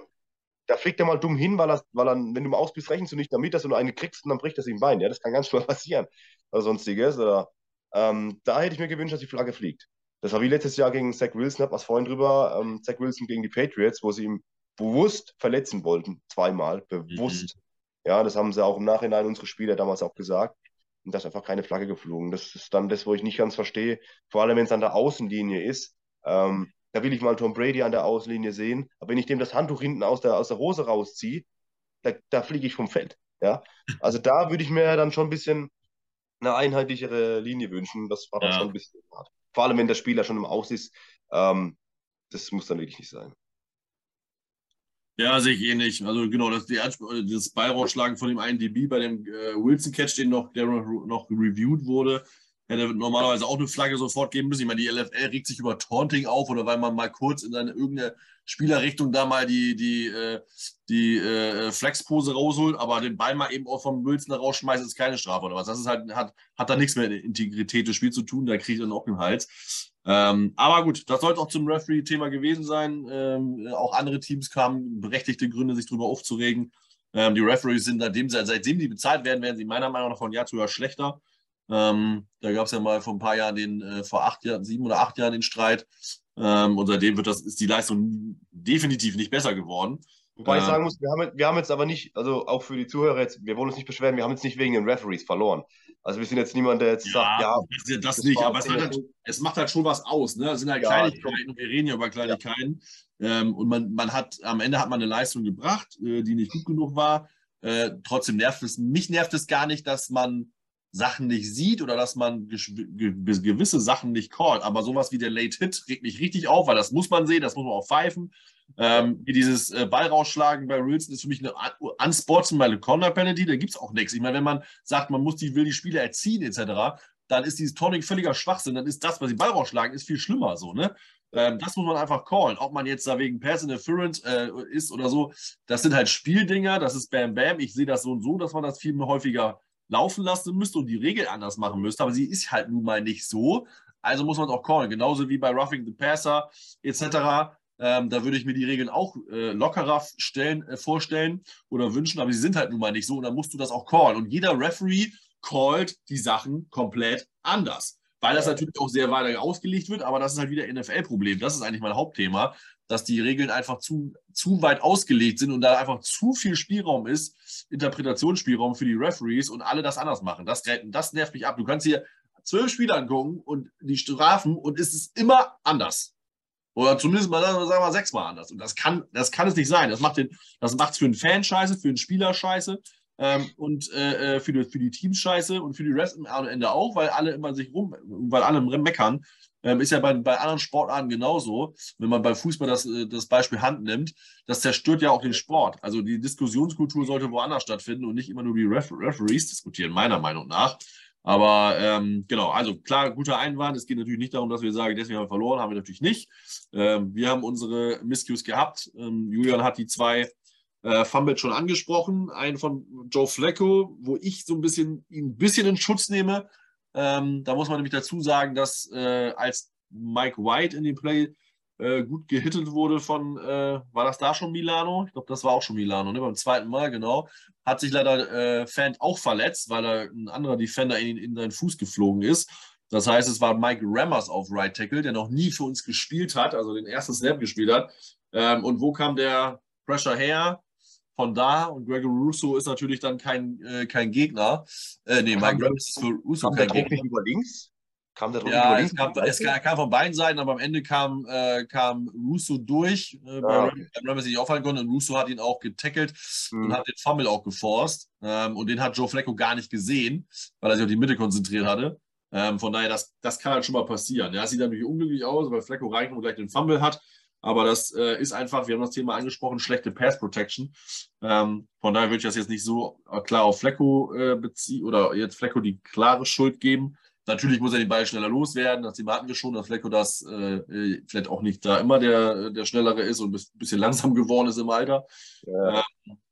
da fliegt er mal dumm hin, weil er, weil er wenn du mal aus bist, rechnest du nicht damit, dass du nur eine kriegst und dann bricht das ihm Bein. Ja, das kann ganz schnell passieren. Oder sonstiges. Oder, ähm, da hätte ich mir gewünscht, dass die Flagge fliegt. Das war wie letztes Jahr gegen Zach Wilson, hat man es vorhin drüber. Ähm, Zach Wilson gegen die Patriots, wo sie ihm bewusst verletzen wollten, zweimal, bewusst. Mhm. Ja, das haben sie auch im Nachhinein unsere Spieler damals auch gesagt. Und da ist einfach keine Flagge geflogen. Das ist dann das, wo ich nicht ganz verstehe. Vor allem, wenn es an der Außenlinie ist. Ähm, da will ich mal Tom Brady an der Außenlinie sehen. Aber wenn ich dem das Handtuch hinten aus der, aus der Hose rausziehe, da, da fliege ich vom Feld. Ja? Also da würde ich mir dann schon ein bisschen eine einheitlichere Linie wünschen. Das war dann Ja. schon ein bisschen hart. Vor allem, wenn der Spieler schon im Aus ist. Ähm, das muss dann wirklich nicht sein. Ja, sehe ich ähnlich. Also genau, das, die, das Ballrausschlagen von dem einen DB bei dem äh, Wilson-Catch, den noch, der noch, reviewed wurde, hätte normalerweise auch eine Flagge sofort geben müssen. Ich meine, die LFL regt sich über Taunting auf oder weil man mal kurz in seine irgendeine Spielerrichtung da mal die, die, äh, die äh, Flexpose rausholt, aber den Ball mal eben auch vom Wilson rausschmeißt, ist keine Strafe oder was. Das ist halt, hat, hat da nichts mehr mit Integrität des Spiels zu tun, da kriegt er den Hals. Ähm, aber gut, das sollte auch zum Referee-Thema gewesen sein. Ähm, auch andere Teams kamen berechtigte Gründe, sich darüber aufzuregen. Ähm, die Referees sind, seitdem, seitdem die bezahlt werden, werden sie meiner Meinung nach von Jahr zu Jahr schlechter. Ähm, da gab es ja mal vor ein paar Jahren den, äh, vor acht Jahren, sieben oder acht Jahren den Streit. Ähm, und seitdem wird das, ist die Leistung definitiv nicht besser geworden. Wobei ich Ja. sagen muss, wir haben, wir haben jetzt aber nicht, also auch für die Zuhörer jetzt, wir wollen uns nicht beschweren, wir haben jetzt nicht wegen den Referees verloren. Also wir sind jetzt niemand, der jetzt sagt, ja, das, das nicht, aber es, halt, es macht halt schon was aus. Ne? Das sind halt Ja, Kleinigkeiten und wir reden ja über Kleinigkeiten. Ähm, und man, man hat, am Ende hat man eine Leistung gebracht, äh, die nicht gut genug war. Äh, trotzdem nervt es, mich nervt es gar nicht, dass man Sachen nicht sieht oder dass man gewisse Sachen nicht callt. Aber sowas wie der Late Hit regt mich richtig auf, weil das muss man sehen, das muss man auch pfeifen. Ähm, dieses äh, Ball rausschlagen bei Wilson ist für mich eine un- unsportsmanlike Corner Penalty, da gibt es auch nichts. Ich meine, wenn man sagt, man muss die, will die Spieler erziehen, etc., dann ist dieses Tonic völliger Schwachsinn. Dann ist das, was sie Ball rausschlagen, ist viel schlimmer so, ne? Ähm, das muss man einfach callen. Ob man jetzt da wegen Pass Interference äh, ist oder so, das sind halt Spieldinger, das ist Bam Bam. Ich sehe das so und so, dass man das viel häufiger laufen lassen müsste und die Regel anders machen müsste, aber sie ist halt nun mal nicht so. Also muss man es auch callen. Genauso wie bei Roughing the Passer etc. Ähm, da würde ich mir die Regeln auch äh, lockerer stellen, äh, vorstellen oder wünschen, aber sie sind halt nun mal nicht so und dann musst du das auch callen. Und jeder Referee callt die Sachen komplett anders. Weil das natürlich auch sehr weit ausgelegt wird, aber das ist halt wieder NFL-Problem. Das ist eigentlich mein Hauptthema, dass die Regeln einfach zu, zu weit ausgelegt sind und da einfach zu viel Spielraum ist, Interpretationsspielraum für die Referees und alle das anders machen. Das, das nervt mich ab. Du kannst hier zwölf Spiele angucken und die Strafen und es ist immer anders. Oder zumindest mal, sagen wir mal, sechsmal anders. Und das kann, das kann es nicht sein. Das macht es für einen Fan scheiße, für einen Spieler scheiße ähm, und äh, für, die, für die Teams scheiße und für die Rest am Ende auch, weil alle immer sich rum, weil alle meckern. Ähm, ist ja bei, bei anderen Sportarten genauso. Wenn man beim Fußball das, äh, das Beispiel Hand nimmt, das zerstört ja auch den Sport. Also die Diskussionskultur sollte woanders stattfinden und nicht immer nur die Ref Referees diskutieren, meiner Meinung nach. Aber ähm, genau, also klar, guter Einwand. Es geht natürlich nicht darum, dass wir sagen, deswegen haben wir verloren, haben wir natürlich nicht. Ähm, wir haben unsere Miscues gehabt. Ähm, Julian hat die zwei äh, Fumbles schon angesprochen. Einen von Joe Flacco, wo ich so ein bisschen ihn ein bisschen in Schutz nehme. Ähm, da muss man nämlich dazu sagen, dass äh, als Mike White in dem Play äh, gut gehittet wurde von, äh, war das da schon Milano? Ich glaube, das war auch schon Milano, ne? beim zweiten Mal, genau. Hat sich leider äh, Fan auch verletzt, weil da ein anderer Defender in, in seinen Fuß geflogen ist. Das heißt, es war Mike Rammers auf Right Tackle, der noch nie für uns gespielt hat, also den ersten Snap gespielt hat. Ähm, und wo kam der Pressure her? Von da und Gregory Russo ist natürlich dann kein, äh, kein Gegner. Äh, nee, Mike Rammers ist für Russo kein Gegner. nicht über links? Kam der Ja, über es links? kam, es kam, kam von beiden Seiten, aber am Ende kam, äh, kam Russo durch, äh, Ah, weil okay. Ram- Ramsey sich aufhalten konnte und Russo hat ihn auch getackelt Hm. und hat den Fumble auch geforst. Ähm, und den hat Joe Flacco gar nicht gesehen, weil er sich auf die Mitte konzentriert hatte. Ähm, von daher, das, das kann halt schon mal passieren. Ja, es sieht natürlich unglücklich aus, weil Flacco reinkommt und gleich den Fumble hat. Aber das äh, ist einfach, wir haben das Thema angesprochen, schlechte Pass Protection. Ähm, von daher würde ich das jetzt nicht so äh, klar auf Flecko äh, beziehen oder jetzt Flecko die klare Schuld geben. Natürlich muss er den Ball schneller loswerden. Das Thema hatten wir schon, dass Flecko das äh, äh, vielleicht auch nicht da immer der, der Schnellere ist und ein bisschen langsam geworden ist im Alter. Ja.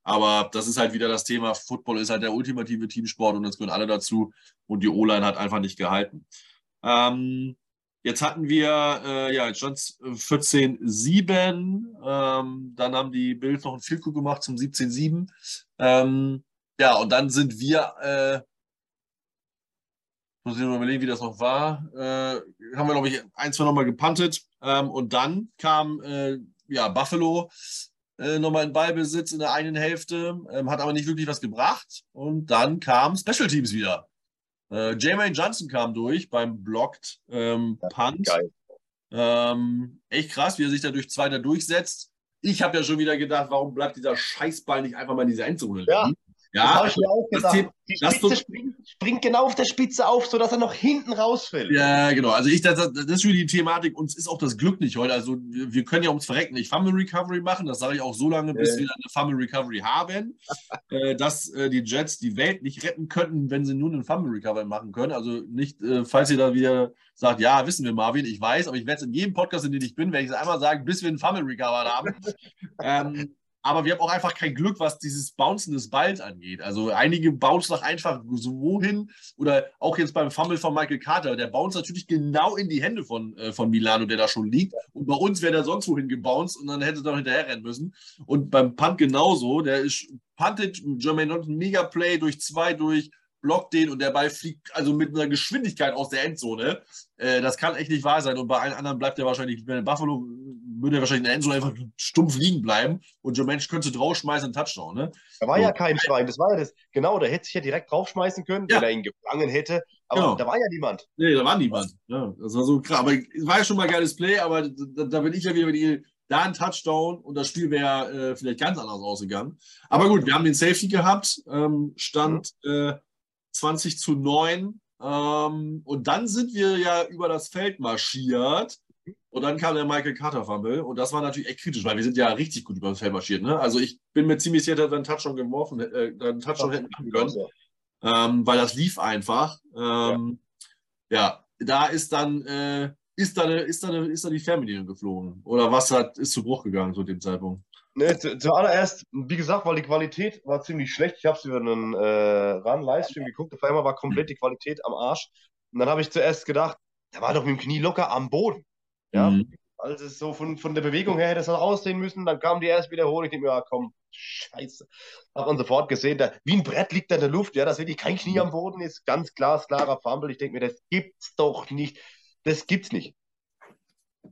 Aber das ist halt wieder das Thema. Football ist halt der ultimative Teamsport und jetzt gehören alle dazu. Und die O-Line hat einfach nicht gehalten. Ähm, jetzt hatten wir, äh, ja, stand es 14-7. Ähm, dann haben die Bills noch einen Field Goal gemacht zum 17-7. Ähm, ja, und dann sind wir, äh, muss ich mal überlegen, wie das noch war. Äh, haben wir, glaube ich, ein, zwei nochmal gepuntet. Ähm, und dann kam, äh, ja, Buffalo äh, nochmal in Ballbesitz in der einen Hälfte, ähm, hat aber nicht wirklich was gebracht. Und dann kamen Special Teams wieder. Äh, Jermaine Johnson kam durch beim Blocked ähm, Punt. Ähm, echt krass, wie er sich da durch Zweiter durchsetzt. Ich habe ja schon wieder gedacht, warum bleibt dieser Scheißball nicht einfach mal in dieser Endzone liegen? Ja. Ja, das habe ich mir auch gedacht. Die Spitze springt, springt, genau auf der Spitze auf, sodass er noch hinten rausfällt. Ja, genau. Also ich, das, das ist schon die Thematik. Uns ist auch das Glück nicht heute. Also wir, können ja ums Verrecken nicht Fumble Recovery machen. Das sage ich auch so lange, bis äh. wir eine Fumble Recovery haben, äh, dass äh, die Jets die Welt nicht retten könnten, wenn sie nur einen Fumble Recovery machen können. Also nicht, äh, falls ihr da wieder sagt, ja, wissen wir, Marvin, ich weiß, aber ich werde es in jedem Podcast, in dem ich bin, werde ich es einmal sagen, bis wir einen Fumble Recover haben. ähm, aber wir haben auch einfach kein Glück, was dieses Bouncen des Balls angeht. Also einige bouncen noch einfach so wohin oder auch jetzt beim Fumble von Michael Carter. Der bounce natürlich genau in die Hände von, äh, von Milano, der da schon liegt. Und bei uns wäre der sonst wohin gebounced und dann hätte er doch hinterher rennen müssen. Und beim Punt genauso. Der ist punted, Jermaine Norton, mega Play durch zwei durch blockt den und der Ball fliegt also mit einer Geschwindigkeit aus der Endzone. Äh, das kann echt nicht wahr sein. Und bei allen anderen bleibt er wahrscheinlich, wenn Buffalo würde er wahrscheinlich in der Endzone einfach stumpf liegen bleiben und Joe Mensch könnte draufschmeißen und Touchdown. Ne? Da war so. ja kein Schwein. Das war ja das, genau, der hätte sich ja direkt draufschmeißen können, ja. wenn er ihn gefangen hätte. Aber genau. da war ja niemand. Nee, da war niemand. Ja, das war so krass. Aber es war ja schon mal ein geiles Play, aber da, da bin ich ja wieder mit ihr da ein Touchdown und das Spiel wäre äh, vielleicht ganz anders ausgegangen. Aber gut, wir haben den Safety gehabt, ähm, stand mhm. äh, 20 zu 9. Ähm, und dann sind wir ja über das Feld marschiert. Und dann kam der Michael Carter Fumble. Und das war natürlich echt kritisch, weil wir sind ja richtig gut über das Feld marschiert. Ne? Also ich bin mir ziemlich sicher, dass wir einen Touchdown geworfen, äh, einen Touchdown hätten machen können. Ähm, weil das lief einfach. Ähm, ja. ja. da ist dann, äh, ist da, eine, ist, da eine, ist da die Fernbedienung geflogen. Oder was hat, ist zu Bruch gegangen zu dem Zeitpunkt? Ne, zu, zuallererst, wie gesagt, weil die Qualität war ziemlich schlecht. Ich habe es über einen äh, RAN-Livestream geguckt. Auf einmal war komplett die Qualität am Arsch. Und dann habe ich zuerst gedacht, der war doch mit dem Knie locker am Boden. Ja, mhm. also so von, von der Bewegung her hätte es aussehen müssen. Dann kam die erste Wiederholung. Ich denke mir, ja, komm, scheiße. Hat man sofort gesehen, da, wie ein Brett liegt er in der Luft. Ja, dass wirklich kein Knie am Boden ist. Ganz glasklarer Fumble. Ich denke mir, das gibt's doch nicht. Das gibt's nicht.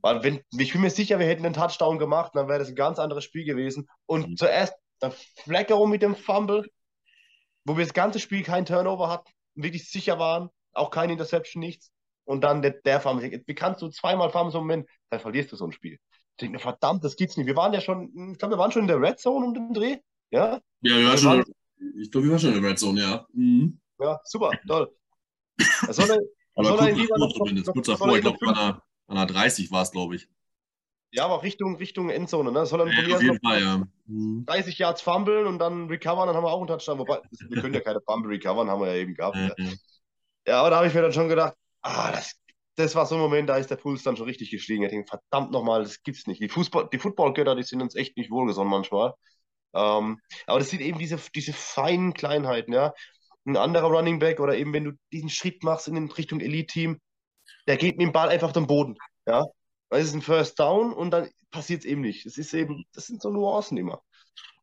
Weil wenn, ich bin mir sicher, wir hätten einen Touchdown gemacht, dann wäre das ein ganz anderes Spiel gewesen. Und mhm. zuerst der Fleckerung mit dem Fumble, wo wir das ganze Spiel kein Turnover hatten, wirklich sicher waren, auch keine Interception, nichts. Und dann der, der Fumble. Wie kannst du zweimal Fumble so Moment, dann verlierst du so ein Spiel. Ich denke mir, verdammt, das gibt's nicht. Wir waren ja schon, ich glaube, wir waren schon in der Red Zone um den Dreh. Ja, ja wir waren schon, ich glaube, wir waren schon in der Red Zone, ja. Mhm. Ja, super, toll. Das soll er, Aber soll kurz, er kurz, zumindest, kurz davor, ich glaube, an der 30 war es, glaube ich. Ja, aber Richtung, Richtung Endzone. Ne? Das soll dann ja, auf jeden Fall, ja. 30 mhm. Yards fummeln und dann recovern, dann haben wir auch einen Touchdown. Wobei, wir können ja keine Fumble recovern, haben wir ja eben gehabt. Ja, ja. ja aber da habe ich mir dann schon gedacht, ah, das, das war so ein Moment, da ist der Puls dann schon richtig gestiegen. Ich denke, verdammt nochmal, das gibt's nicht. Die, Fußball, die Footballgötter, die sind uns echt nicht wohlgesonnen manchmal. Ähm, aber das sind eben diese, diese feinen Kleinheiten, ja. Ein anderer Running Back oder eben, wenn du diesen Schritt machst in Richtung Elite-Team, der geht mit dem Ball einfach den Boden. Ja? Es ist ein First Down und dann passiert es eben nicht. Das ist eben, das sind so Nuancen immer.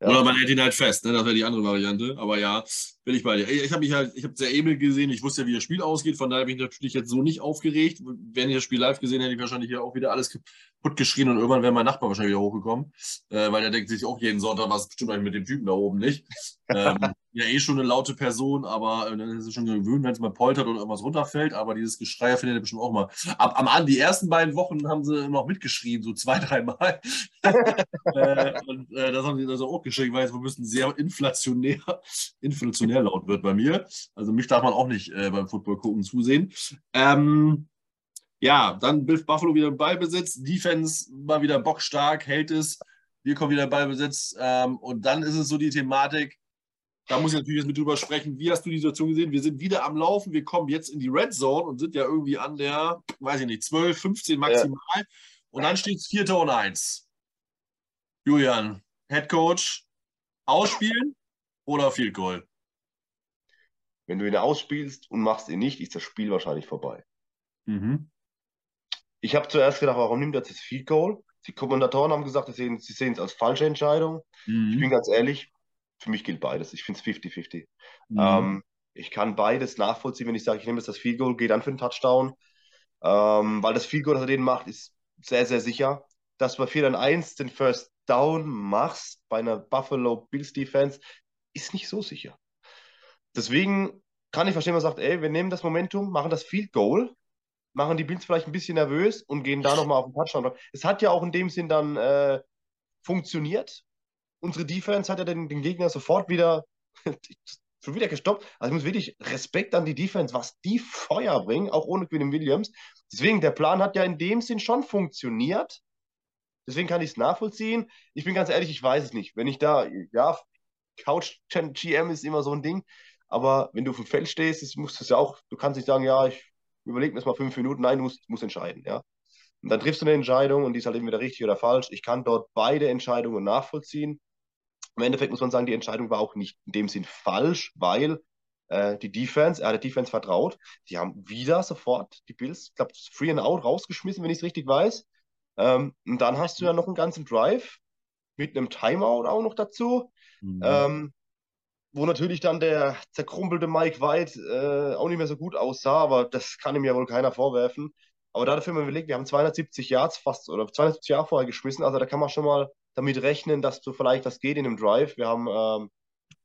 Ja. Oder man hält ihn halt fest, ne? das wäre die andere Variante. Aber ja, bin ich bei dir. Ich habe mich halt, ich habe sehr Emil gesehen, ich wusste ja, wie das Spiel ausgeht, von daher bin ich natürlich jetzt so nicht aufgeregt. Wenn ich das Spiel live gesehen hätte, hätte ich wahrscheinlich ja auch wieder alles kaputt geschrien und irgendwann wäre mein Nachbar wahrscheinlich wieder hochgekommen, äh, weil der denkt sich auch jeden Sonntag, was bestimmt eigentlich mit dem Typen da oben nicht. ähm, ja, eh schon eine laute Person, aber äh, dann ist es schon gewöhnt, wenn es mal poltert oder irgendwas runterfällt, aber dieses Geschrei findet er bestimmt auch mal. Ab, am An, die ersten beiden Wochen haben sie noch mitgeschrien, so zwei, dreimal. äh, und äh, das haben sie also auch weil wir müssen sehr inflationär, inflationär laut wird bei mir. Also mich darf man auch nicht äh, beim Football gucken zusehen. Ähm, ja, dann Biff Buffalo wieder Ballbesitz. Defense mal wieder bockstark, hält es. Wir kommen wieder Ballbesitz. Ähm, und dann ist es so die Thematik, da muss ich natürlich jetzt mit drüber sprechen. Wie hast du die Situation gesehen? Wir sind wieder am Laufen. Wir kommen jetzt in die Red Zone und sind ja irgendwie an der, weiß ich nicht, 12, 15 maximal. Ja. Und dann steht es 4. und 1. Julian, Head Coach, ausspielen oder Field Goal? Wenn du ihn ausspielst und machst ihn nicht, ist das Spiel wahrscheinlich vorbei. Mhm. Ich habe zuerst gedacht, warum nimmt er das Field Goal? Die Kommentatoren haben gesagt, sie sehen es als falsche Entscheidung. Mhm. Ich bin ganz ehrlich, für mich gilt beides. Ich finde es 50-50. Mhm. Ähm, ich kann beides nachvollziehen, wenn ich sage, ich nehme jetzt das Field Goal, gehe dann für einen Touchdown. Ähm, weil das Field Goal, das er den macht, ist sehr, sehr sicher. Dass wir 4 dann 1 den First Down machst bei einer Buffalo Bills Defense, ist nicht so sicher. Deswegen kann ich verstehen, man sagt, ey, wir nehmen das Momentum, machen das Field Goal, machen die Bills vielleicht ein bisschen nervös und gehen da nochmal auf den Touchdown. Es hat ja auch in dem Sinn dann äh, funktioniert. Unsere Defense hat ja den, den Gegner sofort wieder schon wieder gestoppt. Also ich muss wirklich Respekt an die Defense, was die Feuer bringen, auch ohne Quinn Williams. Deswegen, der Plan hat ja in dem Sinn schon funktioniert. Deswegen kann ich es nachvollziehen. Ich bin ganz ehrlich, ich weiß es nicht. Wenn ich da, ja, Couch GM ist immer so ein Ding, aber wenn du auf dem Feld stehst, das musst du ja auch, du kannst nicht sagen, ja, ich überlege mir das mal fünf Minuten, nein, du musst, musst entscheiden, ja. Und dann triffst du eine Entscheidung und die ist halt entweder richtig oder falsch. Ich kann dort beide Entscheidungen nachvollziehen. Im Endeffekt muss man sagen, die Entscheidung war auch nicht in dem Sinn falsch, weil äh, die Defense, er hat der Defense vertraut. Die haben wieder sofort die Bills, ich glaube, Free and Out rausgeschmissen, wenn ich es richtig weiß. Ähm, und dann hast du ja noch einen ganzen Drive mit einem Timeout auch noch dazu. Mhm. Ähm, wo natürlich dann der zerkrumpelte Mike White äh, auch nicht mehr so gut aussah, aber das kann ihm ja wohl keiner vorwerfen. Aber dafür haben wir überlegt, wir haben 270 Yards fast oder 270 Jahre vorher geschmissen, also da kann man schon mal damit rechnen, dass du vielleicht was geht in dem Drive. Wir haben ähm,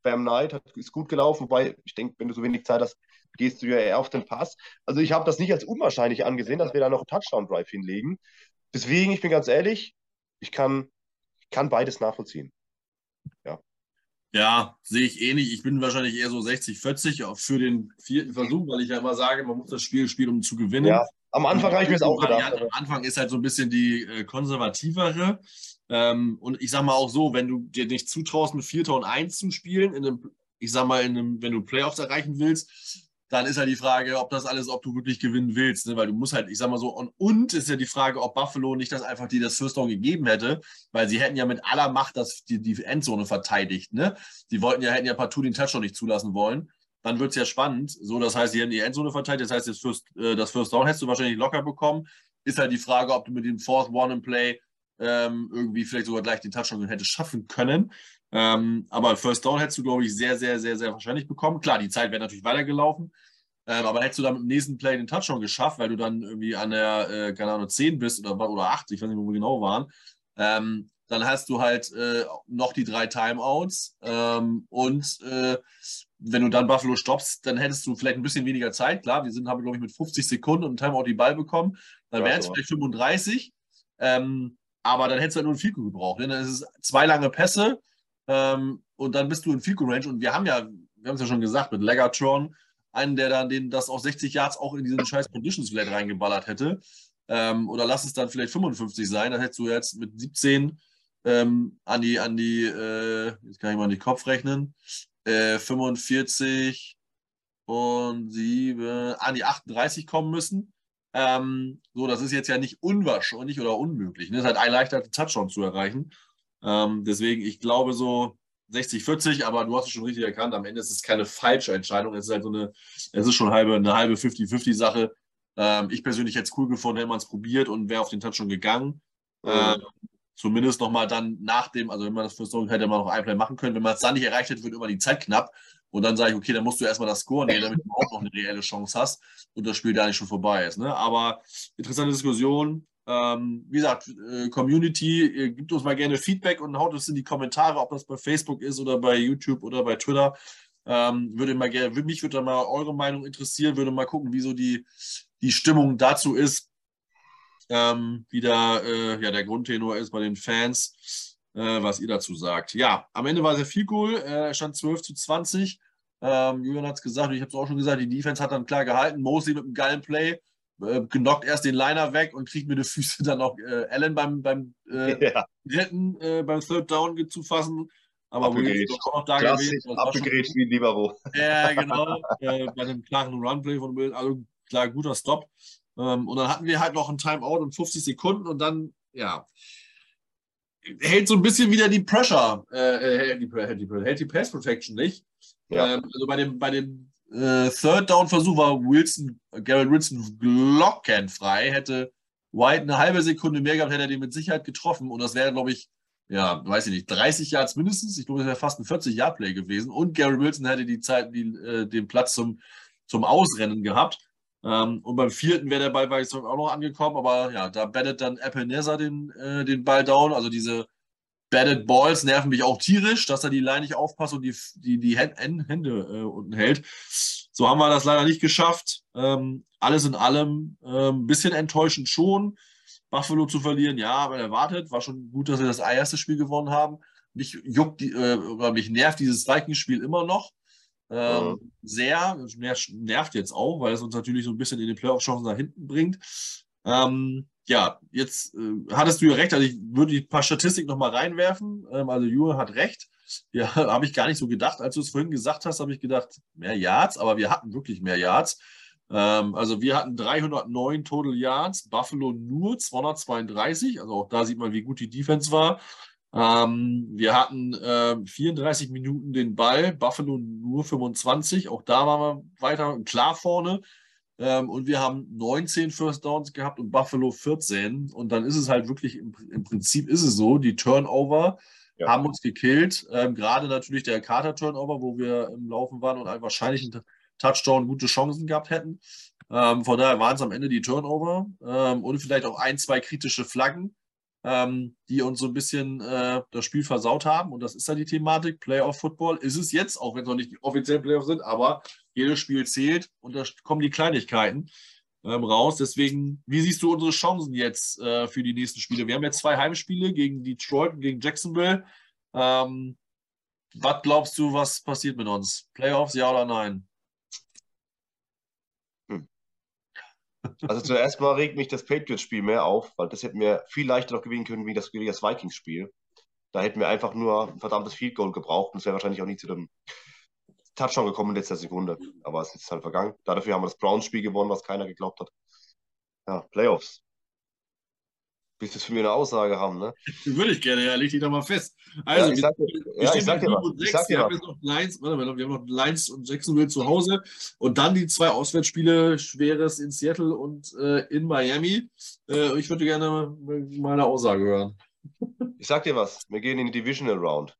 Bam Knight, hat, ist gut gelaufen, wobei ich denke, wenn du so wenig Zeit hast, gehst du ja eher auf den Pass. Also ich habe das nicht als unwahrscheinlich angesehen, dass wir da noch einen Touchdown-Drive hinlegen. Deswegen, ich bin ganz ehrlich, ich kann, ich kann beides nachvollziehen. Ja. Ja, sehe ich ähnlich. Ich bin wahrscheinlich eher so 60, 40 für den vierten Versuch, weil ich ja immer sage, man muss das Spiel spielen, um zu gewinnen. Ja, am Anfang habe ich mir das auch gedacht. Am Anfang ist halt so ein bisschen die äh, konservativere. Ähm, und ich sag mal auch so, wenn du dir nicht zutraust, mit 4 und 1 zu spielen, in einem, ich sag mal, in einem, wenn du Playoffs erreichen willst, dann ist ja die Frage, ob das alles, ob du wirklich gewinnen willst, ne? weil du musst halt, ich sag mal so, und, und ist ja die Frage, ob Buffalo nicht das einfach dir das First Down gegeben hätte, weil sie hätten ja mit aller Macht das, die, die Endzone verteidigt, ne? Die wollten ja, hätten ja partout den Touchdown nicht zulassen wollen. Dann wird es ja spannend. So, das heißt, sie hätten die Endzone verteidigt, das heißt, das First, äh, das First Down hättest du wahrscheinlich locker bekommen. Ist halt die Frage, ob du mit dem Fourth One in Play ähm, irgendwie vielleicht sogar gleich den Touchdown hättest schaffen können. Ähm, aber First Down hättest du, glaube ich, sehr, sehr, sehr, sehr wahrscheinlich bekommen. Klar, die Zeit wäre natürlich weitergelaufen. Ähm, aber hättest du dann mit dem nächsten Play den Touchdown geschafft, weil du dann irgendwie an der, äh, keine Ahnung, 10 bist oder, oder 8, ich weiß nicht, wo wir genau waren, ähm, dann hast du halt äh, noch die drei Timeouts ähm, und äh, wenn du dann Buffalo stoppst, dann hättest du vielleicht ein bisschen weniger Zeit. Klar, wir sind, haben, glaube ich, mit 50 Sekunden und Timeout die Ball bekommen. Dann wären es vielleicht 35. Ähm, aber dann hättest du halt nur ein Fico gebraucht. Denn dann ist es zwei lange Pässe ähm, und dann bist du in Fico Range. Und wir haben ja, wir haben es ja schon gesagt, mit Legatron einen, der dann den, das auf 60 Yards auch in diesen scheiß Conditions vielleicht reingeballert hätte. Ähm, oder lass es dann vielleicht 55 sein, dann hättest du jetzt mit 17 ähm, an die, an die, äh, jetzt kann ich mal an die Kopf rechnen, äh, 45 und 7, an die 38 kommen müssen. Ähm, so, das ist jetzt ja nicht unwahrscheinlich oder unmöglich. Ne? Es ist halt ein leichter Touchdown zu erreichen. Ähm, deswegen, ich glaube so, 60, 40, aber du hast es schon richtig erkannt, am Ende ist es keine falsche Entscheidung. Es ist halt so eine, es ist schon halbe, eine halbe 50-50-Sache. Ähm, ich persönlich hätte es cool gefunden, hätte man es probiert und wäre auf den Touch schon gegangen. Mhm. Ähm, zumindest nochmal dann nach dem, also wenn man das für so hätte man noch ein Play machen können. Wenn man es dann nicht erreicht hätte, wird immer die Zeit knapp. Und dann sage ich, okay, dann musst du erstmal das Score nehmen, damit du auch noch eine reelle Chance hast und das Spiel da nicht schon vorbei ist. Ne? Aber interessante Diskussion. Ähm, wie gesagt, äh, Community, äh, gibt uns mal gerne Feedback und haut es in die Kommentare, ob das bei Facebook ist oder bei YouTube oder bei Twitter. Ähm, würde mal gerne, mich würde da mal eure Meinung interessieren, würde mal gucken, wie so die, die Stimmung dazu ist, ähm, wie da äh, ja, der Grundtenor ist bei den Fans, äh, was ihr dazu sagt. Ja, am Ende war sehr viel cool, äh, stand 12 zu 20. Ähm, Julian hat es gesagt, ich habe es auch schon gesagt, die Defense hat dann klar gehalten. Mosley mit einem geilen Play, äh, genockt erst den Liner weg und kriegt mir die Füße dann auch äh, Allen beim, beim äh, ja. dritten, äh, beim Third Down zu fassen. Aber abgegrätscht. auch noch da Klassisch, gewesen. Abgegrätscht wie Libero. Ja, genau. äh, bei einem klaren Runplay von Will, also klar, guter Stop. Ähm, und dann hatten wir halt noch ein Timeout und 50 Sekunden und dann, ja, hält so ein bisschen wieder die Pressure, äh, hält, die, hält, die, hält die Pass Protection nicht. Ja. Ähm, also bei dem, bei dem äh, Third Down Versuch war Wilson, Garrett Wilson glockenfrei. Hätte White eine halbe Sekunde mehr gehabt, hätte er den mit Sicherheit getroffen. Und das wäre, glaube ich, ja, weiß ich nicht, 30 Yards mindestens. Ich glaube, das wäre fast ein 40-Yard-Play gewesen. Und Gary Wilson hätte die Zeit, die, äh, den Platz zum, zum Ausrennen gehabt. Ähm, und beim vierten wäre der Ball auch noch angekommen. Aber ja, da bettet dann Apple Nether den, äh, den Ball down. Also diese Batted Balls nerven mich auch tierisch, dass er die Line nicht aufpasst und die, die, die Hände äh, unten hält. So haben wir das leider nicht geschafft. Ähm, alles in allem ein ähm, bisschen enttäuschend schon. Buffalo zu verlieren, ja, aber erwartet. War schon gut, dass wir das erste Spiel gewonnen haben. Mich juckt die, äh, oder mich nervt dieses Vikings-Spiel immer noch. Ähm, mhm. Sehr, nervt jetzt auch, weil es uns natürlich so ein bisschen in den Playoff-Chancen nach hinten bringt. Ähm, ja, jetzt äh, hattest du ja recht, also ich würde die paar Statistiken nochmal reinwerfen. Ähm, also Jure hat recht. Ja, habe ich gar nicht so gedacht. Als du es vorhin gesagt hast, habe ich gedacht, mehr Yards, aber wir hatten wirklich mehr Yards. Ähm, also wir hatten 309 Total Yards, Buffalo nur 232. Also auch da sieht man, wie gut die Defense war. Ähm, wir hatten äh, 34 Minuten den Ball, Buffalo nur 25. Auch da waren wir weiter klar vorne. Ähm, und wir haben 19 First Downs gehabt und Buffalo 14. Und dann ist es halt wirklich, im, im Prinzip ist es so, die Turnover ja. haben uns gekillt. Ähm, Gerade natürlich der Carter-Turnover, wo wir im Laufen waren und einen wahrscheinlichen Touchdown gute Chancen gehabt hätten. Ähm, von daher waren es am Ende die Turnover ähm, und vielleicht auch ein, zwei kritische Flaggen ähm, die uns so ein bisschen äh, das Spiel versaut haben. Und das ist ja die Thematik. Playoff Football ist es jetzt, auch wenn es noch nicht die offiziellen Playoffs sind, aber jedes Spiel zählt und da kommen die Kleinigkeiten ähm, raus. Deswegen, wie siehst du unsere Chancen jetzt äh, für die nächsten Spiele? Wir haben jetzt zwei Heimspiele gegen Detroit und gegen Jacksonville. Ähm, was glaubst du, was passiert mit uns? Playoffs, ja oder nein? Also zuerst mal regt mich das Patriots-Spiel mehr auf, weil das hätten wir viel leichter noch gewinnen können wie das, wie das Vikings-Spiel. Da hätten wir einfach nur ein verdammtes Field Goal gebraucht und es wäre wahrscheinlich auch nicht zu dem Touchdown gekommen in letzter Sekunde. Aber es ist halt vergangen. Dafür haben wir das Browns-Spiel gewonnen, was keiner geglaubt hat. Ja, Playoffs. Willst du für mir eine Aussage haben, ne? Würde ich gerne, ja, leg dich da mal fest. Also, ja, ich sag, wir, ja, stehen was. Ich sag dir wir haben jetzt noch Lions, warte mal, wir haben noch Lions und Jacksonville zu Hause und dann die zwei Auswärtsspiele, schweres in Seattle und äh, in Miami. Äh, ich würde gerne meine Aussage hören. Ich sag dir was, wir gehen in die Divisional Round.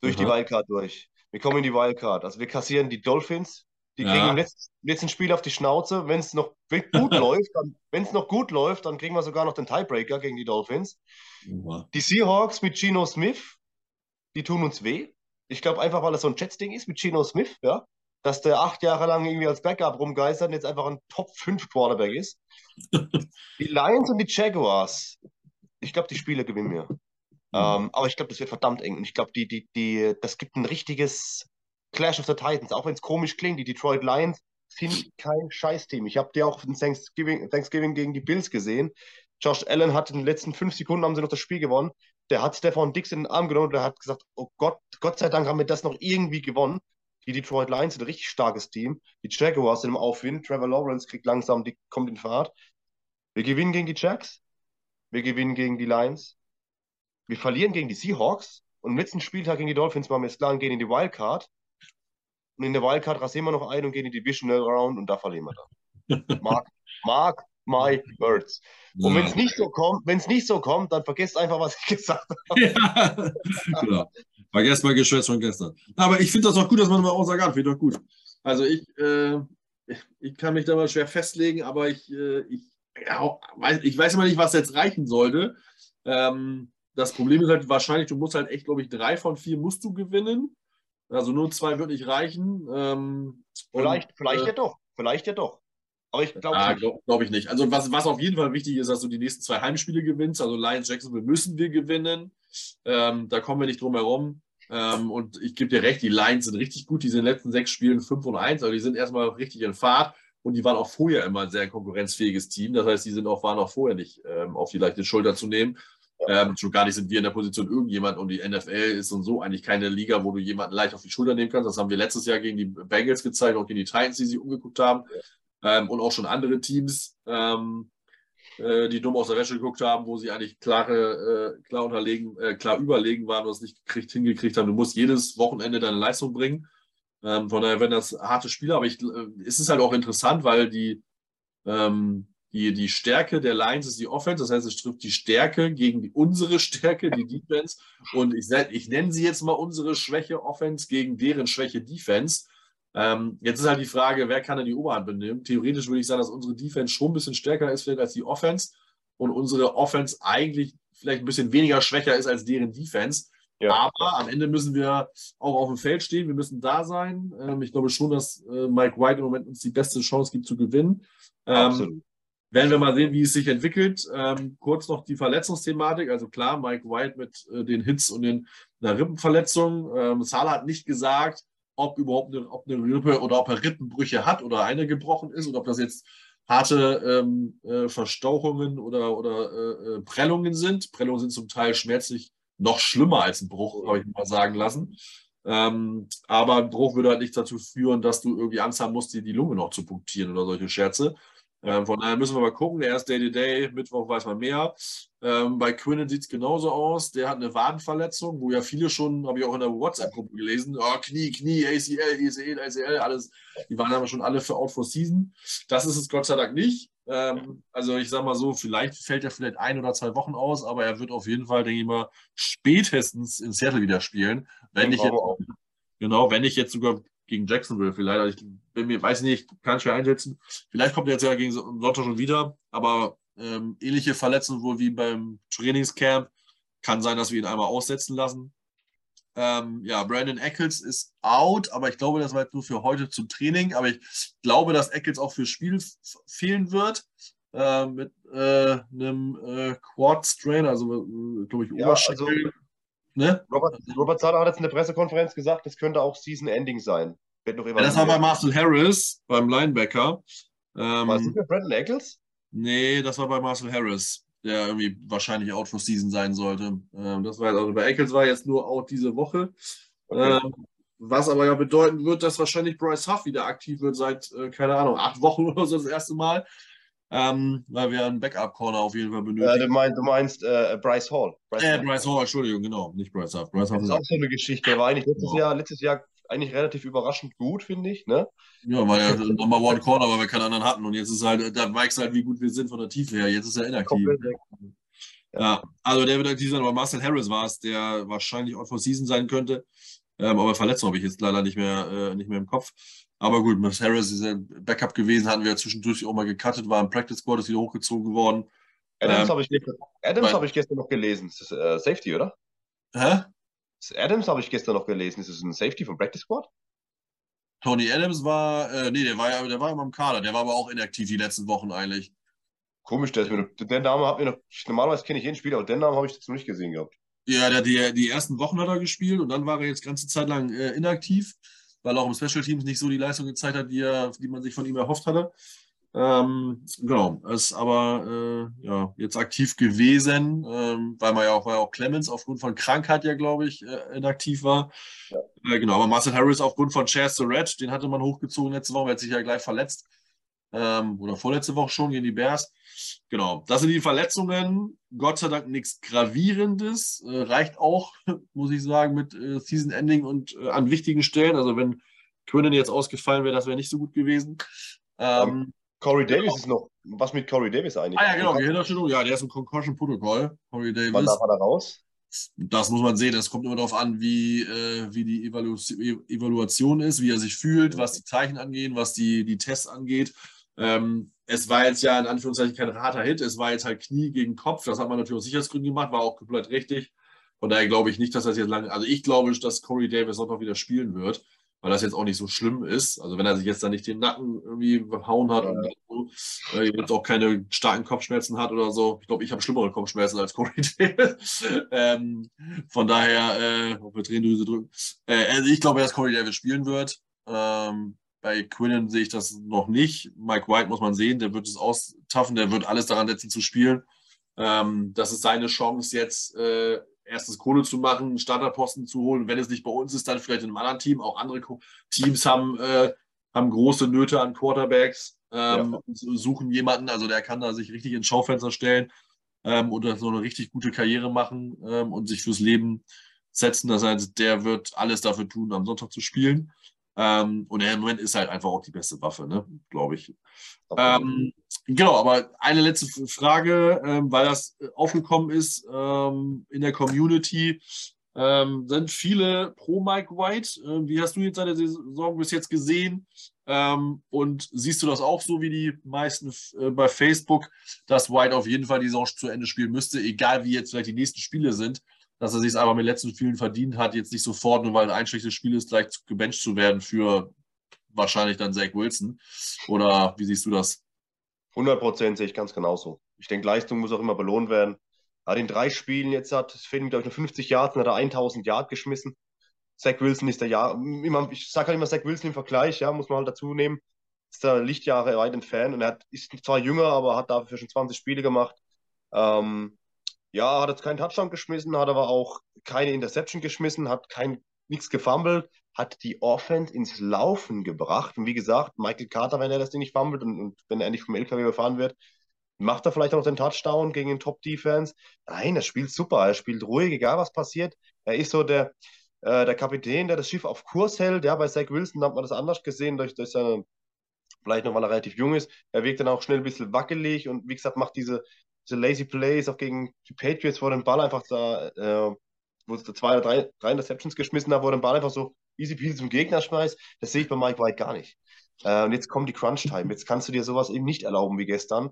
Durch Aha. die Wildcard durch. Wir kommen in die Wildcard. Also wir kassieren die Dolphins, die kriegen ja. im letzten, letzten, Spiel auf die Schnauze. Wenn es noch gut läuft, wenn es noch gut läuft, dann kriegen wir sogar noch den Tiebreaker gegen die Dolphins. Ja. Die Seahawks mit Geno Smith, die tun uns weh. Ich glaube einfach, weil es so ein Jets-Ding ist mit Geno Smith, ja, dass der acht Jahre lang irgendwie als Backup rumgeistert und jetzt einfach ein Top 5 Quarterback ist. die Lions und die Jaguars, ich glaube, die Spiele gewinnen wir. Mhm. Ähm, aber ich glaube, das wird verdammt eng. Und ich glaube, die, die, die, das gibt ein richtiges Clash of the Titans, auch wenn es komisch klingt, die Detroit Lions sind kein Scheißteam. Ich habe die auch in Thanksgiving, Thanksgiving gegen die Bills gesehen. Josh Allen hat in den letzten fünf Sekunden haben sie noch das Spiel gewonnen. Der hat Stefan Dix in den Arm genommen und der hat gesagt, oh Gott, Gott sei Dank haben wir das noch irgendwie gewonnen. Die Detroit Lions sind ein richtig starkes Team. Die Jaguars sind im Aufwind. Trevor Lawrence kriegt langsam, die kommt in Fahrt. Wir gewinnen gegen die Jacks. Wir gewinnen gegen die Lions. Wir verlieren gegen die Seahawks. Und im letzten Spieltag gegen die Dolphins machen wir es klar und gehen in die Wildcard. Und in der Wildcard rasieren wir noch ein und gehen in die Divisional Round und da verlieren wir dann. Mark, mark my words. Und wenn es nicht so kommt, wenn es nicht so kommt, dann vergesst einfach, was ich gesagt habe. Ja, genau. Vergesst mal Geschwätz von gestern. Aber ich finde das auch gut, dass man mal hat. Finde ich doch gut. Also ich, äh, ich kann mich da mal schwer festlegen, aber ich, äh, ich, ja, ich weiß immer nicht, was jetzt reichen sollte. Ähm, das Problem ist halt wahrscheinlich, du musst halt echt, glaube ich, drei von vier musst du gewinnen. Also nur zwei wird nicht reichen. Ähm, vielleicht, und, vielleicht äh, ja doch. Vielleicht ja doch. Aber ich glaube ja, glaube glaub ich nicht. Also was, was auf jeden Fall wichtig ist, dass du die nächsten zwei Heimspiele gewinnst. Also Lions Jacksonville müssen wir gewinnen. Ähm, da kommen wir nicht drum herum. Ähm, und ich gebe dir recht, die Lions sind richtig gut. Die sind in den letzten sechs Spielen 5 und 1. Also die sind erstmal richtig in Fahrt. Und die waren auch vorher immer ein sehr konkurrenzfähiges Team. Das heißt, die sind auch, waren auch vorher nicht ähm, auf die leichte Schulter zu nehmen. Ähm, schon gar nicht sind wir in der Position irgendjemand und die NFL ist und so eigentlich keine Liga, wo du jemanden leicht auf die Schulter nehmen kannst. Das haben wir letztes Jahr gegen die Bengals gezeigt, auch gegen die Titans, die sich umgeguckt haben. Ähm, und auch schon andere Teams, ähm, äh, die dumm aus der Wäsche geguckt haben, wo sie eigentlich klare, äh, klar unterlegen, äh, klar überlegen waren und es nicht gekriegt, hingekriegt haben. Du musst jedes Wochenende deine Leistung bringen. Ähm, von daher werden das harte Spiele, aber ich, äh, es ist halt auch interessant, weil die ähm, die, die Stärke der Lions ist die Offense, das heißt, es trifft die Stärke gegen die, unsere Stärke, die Defense. Und ich, ich nenne sie jetzt mal unsere Schwäche Offense gegen deren Schwäche Defense. Ähm, jetzt ist halt die Frage, wer kann denn die Oberhand benehmen? Theoretisch würde ich sagen, dass unsere Defense schon ein bisschen stärker ist vielleicht als die Offense und unsere Offense eigentlich vielleicht ein bisschen weniger schwächer ist als deren Defense. Ja. Aber am Ende müssen wir auch auf dem Feld stehen, wir müssen da sein. Ähm, ich glaube schon, dass äh, Mike White im Moment uns die beste Chance gibt zu gewinnen. Ähm, Absolut. Werden wir mal sehen, wie es sich entwickelt. Ähm, kurz noch die Verletzungsthematik. Also klar, Mike White mit äh, den Hits und den, einer Rippenverletzung. Ähm, Salah hat nicht gesagt, ob überhaupt eine, ob eine Rippe oder ob er Rippenbrüche hat oder eine gebrochen ist oder ob das jetzt harte ähm, äh, Verstauchungen oder, oder äh, äh Prellungen sind. Prellungen sind zum Teil schmerzlich noch schlimmer als ein Bruch, habe ich mal sagen lassen. Ähm, aber ein Bruch würde halt nicht dazu führen, dass du irgendwie Angst haben musst, die, die Lunge noch zu punktieren oder solche Scherze. Ähm, von daher müssen wir mal gucken. Der erste Day-to-Day, Mittwoch weiß man mehr. Ähm, bei Quinnen sieht es genauso aus. Der hat eine Wadenverletzung, wo ja viele schon, habe ich auch in der WhatsApp-Gruppe gelesen, oh, Knie, Knie, ACL, ECL, ACL, alles. Die waren aber schon alle für Out for Season. Das ist es Gott sei Dank nicht. Ähm, also ich sage mal so, vielleicht fällt er vielleicht ein oder zwei Wochen aus, aber er wird auf jeden Fall, denke ich mal, spätestens in Seattle wieder spielen. Wenn ich jetzt, genau, wenn ich jetzt sogar gegen Jacksonville vielleicht. Also ich bin mir, weiß nicht, kann ich schwer einschätzen. Vielleicht kommt er jetzt ja gegen Sonntag schon wieder, aber ähm, ähnliche Verletzungen wohl wie beim Trainingscamp. Kann sein, dass wir ihn einmal aussetzen lassen. Ähm, ja, Brandon Eccles ist out, aber ich glaube, das war jetzt nur für heute zum Training. Aber ich glaube, dass Eccles auch fürs Spiel fehlen wird. Äh, mit äh, einem äh, Quad-Strain, also äh, glaube ich, Oberschenkel. Ja, also Ne? Robert, Robert Zahler hat jetzt in der Pressekonferenz gesagt, das könnte auch Season-Ending sein. Ja, das war bei Marcel Harris, beim Linebacker. Ähm, war das nicht bei Brandon Eccles? Nee, das war bei Marcel Harris, der irgendwie wahrscheinlich out for Season sein sollte. Ähm, das war also bei Eccles war jetzt nur out diese Woche. Okay. Ähm, was aber ja bedeuten wird, dass wahrscheinlich Bryce Huff wieder aktiv wird seit, äh, keine Ahnung, acht Wochen oder so das erste Mal ähm, weil wir einen Backup-Corner auf jeden Fall benötigen. Ja, du meinst, du meinst äh, Bryce Hall. Bryce, äh, Bryce Hall, Entschuldigung, genau, nicht Bryce Huff. Bryce Huff das ist auch so eine Geschichte. Der war eigentlich letztes, genau. Jahr, letztes Jahr eigentlich relativ überraschend gut, finde ich. Ne? Ja, weil er Number One Corner, weil wir keinen anderen hatten. Und jetzt ist halt, da merkst du halt, wie gut wir sind von der Tiefe her. Jetzt ist er inaktiv. Ja, also der wird aktiv sein, aber Marcel Harris war es, der wahrscheinlich out for Season sein könnte. Ähm, aber Verletzung habe ich jetzt leider nicht mehr, äh, nicht mehr im Kopf. Aber gut, Miss Harris ist ja Backup gewesen, hatten wir ja zwischendurch auch mal gecuttet, war im Practice Squad, ist wieder hochgezogen worden. Adams ähm, habe ich, hab ich gestern noch gelesen. Ist äh, Safety, oder? Hä? Adams habe ich gestern noch gelesen. Ist das ein Safety vom Practice Squad? Tony Adams war, äh, nee, der war ja, der war immer im Kader, der war aber auch inaktiv die letzten Wochen eigentlich. Komisch, der ist mir noch, den Namen hat mir noch, normalerweise kenne ich jeden Spieler, aber den Namen habe ich jetzt noch nicht gesehen gehabt. Ja, der, die, die ersten Wochen hat er gespielt und dann war er jetzt ganze Zeit lang äh, inaktiv weil auch im Special Teams nicht so die Leistung gezeigt hat, die, er, die man sich von ihm erhofft hatte. Ähm, genau, ist aber äh, ja, jetzt aktiv gewesen, ähm, weil man ja auch, weil auch Clemens aufgrund von Krankheit ja, glaube ich, äh, inaktiv war. Ja. Äh, genau, aber Marcel Harris aufgrund von Chaz the Red, den hatte man hochgezogen letzte Woche, er hat sich ja gleich verletzt. Ähm, oder vorletzte Woche schon gegen die Bears. Genau, das sind die Verletzungen. Gott sei Dank nichts Gravierendes. Äh, reicht auch, muss ich sagen, mit äh, Season Ending und äh, an wichtigen Stellen. Also, wenn Quinnen jetzt ausgefallen wäre, das wäre nicht so gut gewesen. Ähm, Corey Davis genau. ist noch. Was mit Corey Davis eigentlich? Ah, ja, genau, Gehirnerschütterung. Ja, der ist im Concussion-Protokoll. Corey Davis. Wann darf er da raus? Das muss man sehen. Es kommt immer darauf an, wie, äh, wie die Evalu Evaluation ist, wie er sich fühlt, was die Zeichen angehen, was die, die Tests angeht. Ähm, es war jetzt ja in Anführungszeichen kein harter Hit, es war jetzt halt Knie gegen Kopf. Das hat man natürlich aus Sicherheitsgründen gemacht, war auch komplett richtig. Von daher glaube ich nicht, dass das jetzt lange. Also ich glaube, dass Corey Davis noch wieder spielen wird, weil das jetzt auch nicht so schlimm ist. Also wenn er sich jetzt da nicht den Nacken irgendwie hauen hat ja. und so, äh, jetzt auch keine starken Kopfschmerzen hat oder so. Ich glaube, ich habe schlimmere Kopfschmerzen als Corey Davis. ähm, von daher, äh, auf der Tränendrüse drücken. Äh, also ich glaube, dass Corey Davis spielen wird. Ähm, bei Quinnen sehe ich das noch nicht. Mike White muss man sehen, der wird es austaffen, der wird alles daran setzen zu spielen. Ähm, das ist seine Chance, jetzt äh, erstes Kohle zu machen, einen Starterposten zu holen. Wenn es nicht bei uns ist, dann vielleicht in einem anderen Team. Auch andere Teams haben, äh, haben große Nöte an Quarterbacks, ähm, ja. suchen jemanden, also der kann da sich richtig ins Schaufenster stellen ähm, oder so eine richtig gute Karriere machen ähm, und sich fürs Leben setzen. Das heißt, der wird alles dafür tun, am Sonntag zu spielen. Ähm, und im Moment ist halt einfach auch die beste Waffe, ne? glaube ich. Ähm, genau, aber eine letzte Frage, ähm, weil das aufgekommen ist ähm, in der Community. Ähm, sind viele pro Mike White? Äh, wie hast du jetzt seine Saison bis jetzt gesehen? Ähm, und siehst du das auch so wie die meisten äh, bei Facebook, dass White auf jeden Fall die Saison zu Ende spielen müsste, egal wie jetzt vielleicht die nächsten Spiele sind, dass er sich aber mit den letzten Spielen verdient hat, jetzt nicht sofort, nur weil ein schlechtes Spiel ist, gleich gebencht zu werden für wahrscheinlich dann Zach Wilson? Oder wie siehst du das? 100 Prozent sehe ich ganz genauso. Ich denke, Leistung muss auch immer belohnt werden. Er hat in drei Spielen jetzt hat, es fehlen, glaube ich, nur 50 Yards, dann hat er 1000 Yard geschmissen. Zach Wilson ist der Jahr, ich sage halt immer Zach Wilson im Vergleich, ja, muss man halt dazu nehmen. Ist der Lichtjahre weit entfernt und er hat, ist zwar jünger, aber hat dafür schon 20 Spiele gemacht. Ähm, ja, hat jetzt keinen Touchdown geschmissen, hat aber auch keine Interception geschmissen, hat nichts gefummelt, hat die Offense ins Laufen gebracht. Und wie gesagt, Michael Carter, wenn er das Ding nicht fummelt und, und wenn er endlich vom LKW überfahren wird, macht er vielleicht auch noch den Touchdown gegen den Top-Defense. Nein, er spielt super, er spielt ruhig, egal was passiert. Er ist so der, äh, der Kapitän, der das Schiff auf Kurs hält. Ja, bei Zach Wilson hat man das anders gesehen, durch, durch seine, vielleicht noch, weil er relativ jung ist. Er wirkt dann auch schnell ein bisschen wackelig und wie gesagt, macht diese, diese Lazy Plays auch gegen die Patriots, wo den Ball einfach da, äh, wo es da zwei oder drei, drei Interceptions geschmissen hat, wo den Ball einfach so easy peasy zum Gegner schmeißt. Das sehe ich bei Mike White gar nicht. Äh, und jetzt kommt die Crunch-Time. Jetzt kannst du dir sowas eben nicht erlauben wie gestern.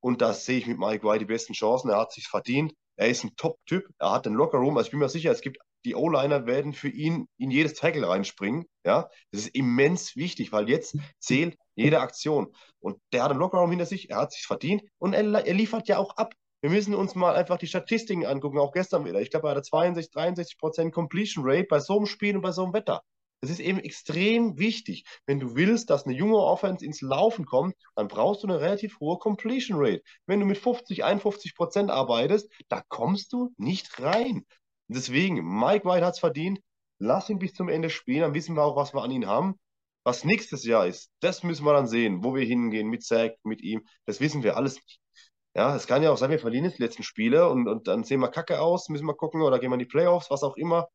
Und da sehe ich mit Mike White die besten Chancen. Er hat sich verdient. Er ist ein Top-Typ. Er hat den Locker-Room. Also ich bin mir sicher, es gibt die O-Liner werden für ihn in jedes Tackle reinspringen. Ja, das ist immens wichtig, weil jetzt zählt jede Aktion. Und der hat einen Lockerraum hinter sich, er hat sich verdient und er, er, liefert ja auch ab. Wir müssen uns mal einfach die Statistiken angucken, auch gestern wieder. Ich glaube, er hatte 62, 63 Prozent Completion Rate bei so einem Spiel und bei so einem Wetter. Das ist eben extrem wichtig. Wenn du willst, dass eine junge Offense ins Laufen kommt, dann brauchst du eine relativ hohe Completion Rate. Wenn du mit 50, 51 Prozent arbeitest, da kommst du nicht rein. Deswegen, Mike White hat es verdient. Lass ihn bis zum Ende spielen, dann wissen wir auch, was wir an ihm haben. Was nächstes Jahr ist, das müssen wir dann sehen, wo wir hingehen mit Zack, mit ihm. Das wissen wir alles nicht. Ja, es kann ja auch sein, wir verlieren jetzt die letzten Spiele und, und dann sehen wir kacke aus, müssen wir gucken oder gehen wir in die Playoffs, was auch immer.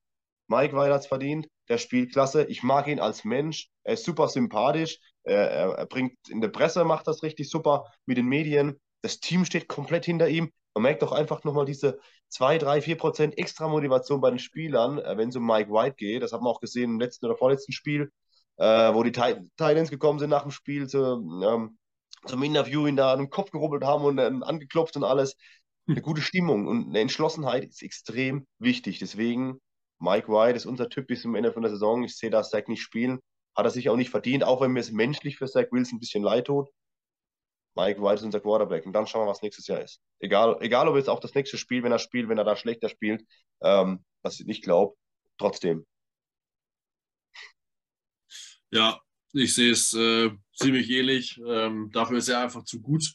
Mike Weil hat es verdient, der spielt klasse. Ich mag ihn als Mensch, er ist super sympathisch, er, er, bringt in der Presse, macht das richtig super mit den Medien. Das Team steht komplett hinter ihm. Man merkt doch einfach nochmal diese 2, 3, 4 Prozent extra Motivation bei den Spielern, äh, wenn es um Mike White geht. Das hat man auch gesehen im letzten oder vorletzten Spiel, äh, wo die Titans gekommen sind nach dem Spiel zu, ähm, zum Interview, ihn da an den Kopf gerubbelt haben und äh, angeklopft und alles. Eine gute Stimmung und eine Entschlossenheit ist extrem wichtig. Deswegen, Mike White ist unser Typ bis zum Ende von der Saison. Ich sehe das Zach nicht spielen. Hat er sich auch nicht verdient, auch wenn mir es menschlich für Zach Wilson ein bisschen leid tut. Mike White ist unser Quarterback. Und dann schauen wir, was nächstes Jahr ist. Egal, egal ob jetzt auch das nächste Spiel, wenn er spielt, wenn er da schlechter spielt, ähm, was ich nicht glaube, trotzdem. Ja, ich sehe es äh, ziemlich ähnlich. Ähm, dafür ist er einfach zu gut.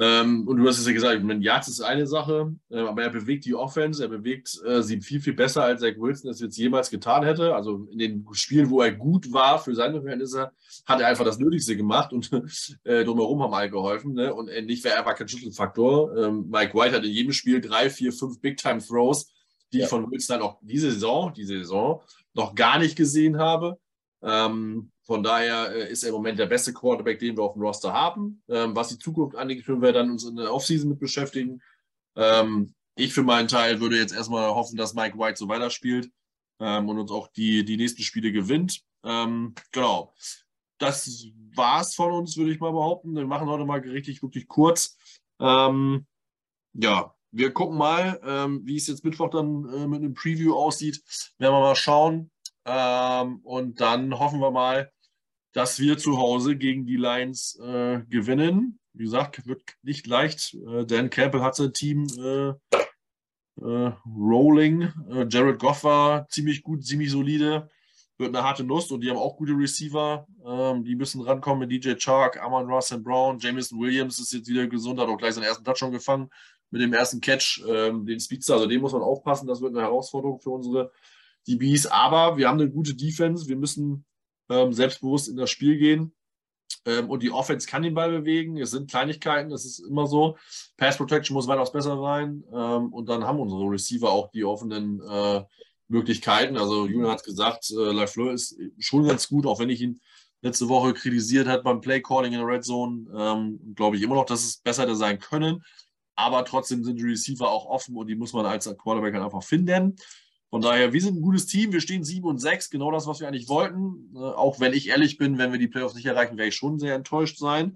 Ähm, und du hast es ja gesagt, mein Yards ist eine Sache, äh, aber er bewegt die Offense, er bewegt äh, sie viel, viel besser, als Zach Wilson es jetzt jemals getan hätte. Also in den Spielen, wo er gut war für seine Verhältnisse, hat er einfach das Nötigste gemacht und äh, drumherum haben alle geholfen. Ne? Und endlich wäre er einfach kein Schlüsselfaktor. Ähm, Mike White hat in jedem Spiel drei, vier, fünf Big-Time-Throws, die ja. ich von Wilson halt auch diese Saison, diese Saison noch gar nicht gesehen habe. Ähm, von daher äh, ist er im Moment der beste Quarterback, den wir auf dem Roster haben. Ähm, was die Zukunft angeht, können wir dann uns in der Offseason mit beschäftigen. Ähm, ich für meinen Teil würde jetzt erstmal hoffen, dass Mike White so weiterspielt ähm, und uns auch die, die nächsten Spiele gewinnt. Ähm, genau. Das war's von uns, würde ich mal behaupten. Wir machen heute mal richtig, wirklich kurz. Ähm, ja, wir gucken mal, ähm, wie es jetzt Mittwoch dann äh, mit einem Preview aussieht. Werden wir mal schauen. Ähm, und dann hoffen wir mal, dass wir zu Hause gegen die Lions äh, gewinnen. Wie gesagt, wird nicht leicht. Äh, Dan Campbell hat sein Team äh, äh rolling. Äh, Jared Goff war ziemlich gut, ziemlich solide. Wird eine harte Nuss und die haben auch gute Receiver. Ähm, die müssen rankommen mit DJ Chark, Amon Ross and Brown. Jameson Williams ist jetzt wieder gesund, hat auch gleich seinen ersten Touchdown gefangen mit dem ersten Catch, ähm, den Speedster. Also den muss man aufpassen. Das wird eine Herausforderung für unsere DBs. Aber wir haben eine gute Defense. Wir müssen ähm, selbstbewusst in das Spiel gehen. Ähm, und die Offense kann den Ball bewegen. Es sind Kleinigkeiten, das ist immer so. Pass Protection muss weitaus besser sein. Ähm, und dann haben unsere Receiver auch die offenen äh, Möglichkeiten. Also Julian hat gesagt, äh, Lafleur ist schon ganz gut, auch wenn ich ihn letzte Woche kritisiert hat beim Play Calling in der Red Zone. Ähm, Glaube ich immer noch, dass es besser hätte sein können. Aber trotzdem sind die Receiver auch offen und die muss man als Quarterback einfach finden. Von daher, wir sind ein gutes Team. Wir stehen 7 und 6, genau das, was wir eigentlich wollten. Äh, auch wenn ich ehrlich bin, wenn wir die Playoffs nicht erreichen, wäre ich schon sehr enttäuscht sein.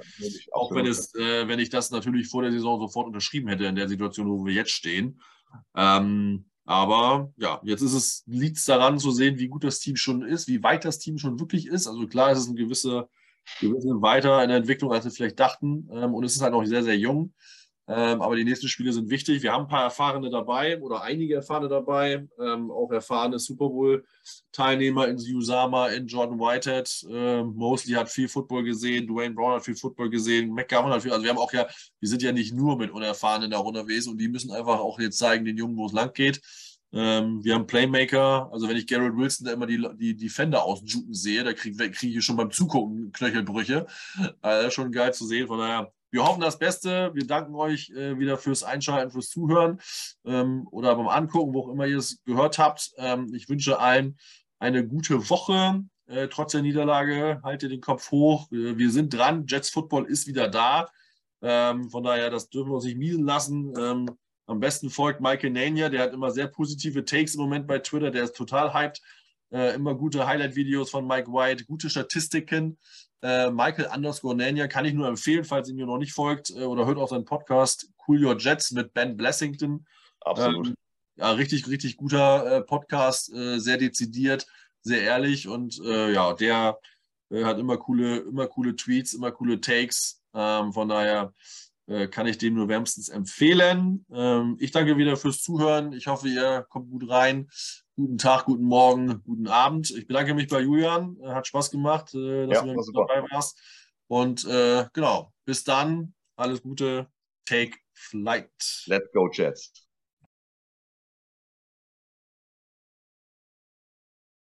Auch wenn, es, äh, wenn ich das natürlich vor der Saison sofort unterschrieben hätte, in der Situation, wo wir jetzt stehen. Ähm, aber ja, jetzt ist es, liegt es daran zu sehen, wie gut das Team schon ist, wie weit das Team schon wirklich ist. Also klar ist es ein gewisse, gewisse weiter in der Entwicklung, als wir vielleicht dachten. Ähm, und es ist halt noch sehr, sehr jung. Ähm, aber die nächsten Spiele sind wichtig. Wir haben ein paar Erfahrene dabei oder einige Erfahrene dabei. Ähm, auch erfahrene Super Bowl-Teilnehmer in Usama, in Jordan Whitehead. Ähm, Mosley hat viel Football gesehen, Dwayne Brown hat viel Football gesehen, McGovern hat viel. Also wir haben auch ja, wir sind ja nicht nur mit Unerfahrenen da unterwegs und die müssen einfach auch jetzt zeigen, den Jungen, wo es lang geht. Ähm, wir haben Playmaker, also wenn ich Garrett Wilson da immer die, die Defender ausjuken sehe, da kriege krieg ich schon beim Zugucken Knöchelbrüche. Also schon geil zu sehen. Von daher, wir hoffen das Beste. Wir danken euch äh, wieder fürs Einschalten, fürs Zuhören ähm, oder beim Angucken, wo auch immer ihr es gehört habt. Ähm, ich wünsche allen eine gute Woche. Äh, trotz der Niederlage haltet den Kopf hoch. Äh, wir sind dran. Jets Football ist wieder da. Ähm, von daher, das dürfen wir uns nicht miesen lassen. Ähm, am besten folgt Michael Nania, der hat immer sehr positive Takes im Moment bei Twitter. Der ist total hyped. Äh, immer gute Highlight-Videos von Mike White, gute Statistiken. Äh, Michael underscore Nania kann ich nur empfehlen, falls ihr mir noch nicht folgt äh, oder hört auch seinen Podcast Cool Your Jets mit Ben Blessington. Absolut. Ähm, ja, richtig, richtig guter äh, Podcast, äh, sehr dezidiert, sehr ehrlich und äh, ja, der äh, hat immer coole, immer coole Tweets, immer coole Takes. Ähm, von daher kann ich dem nur wärmstens empfehlen. Ähm, ich danke wieder fürs Zuhören. Ich hoffe, ihr kommt gut rein. Guten Tag, guten Morgen, guten Abend. Ich bedanke mich bei Julian. Hat Spaß gemacht, äh, dass ja, du dabei warst. Und äh, genau, bis dann. Alles Gute. Take flight. Let's go, Jets.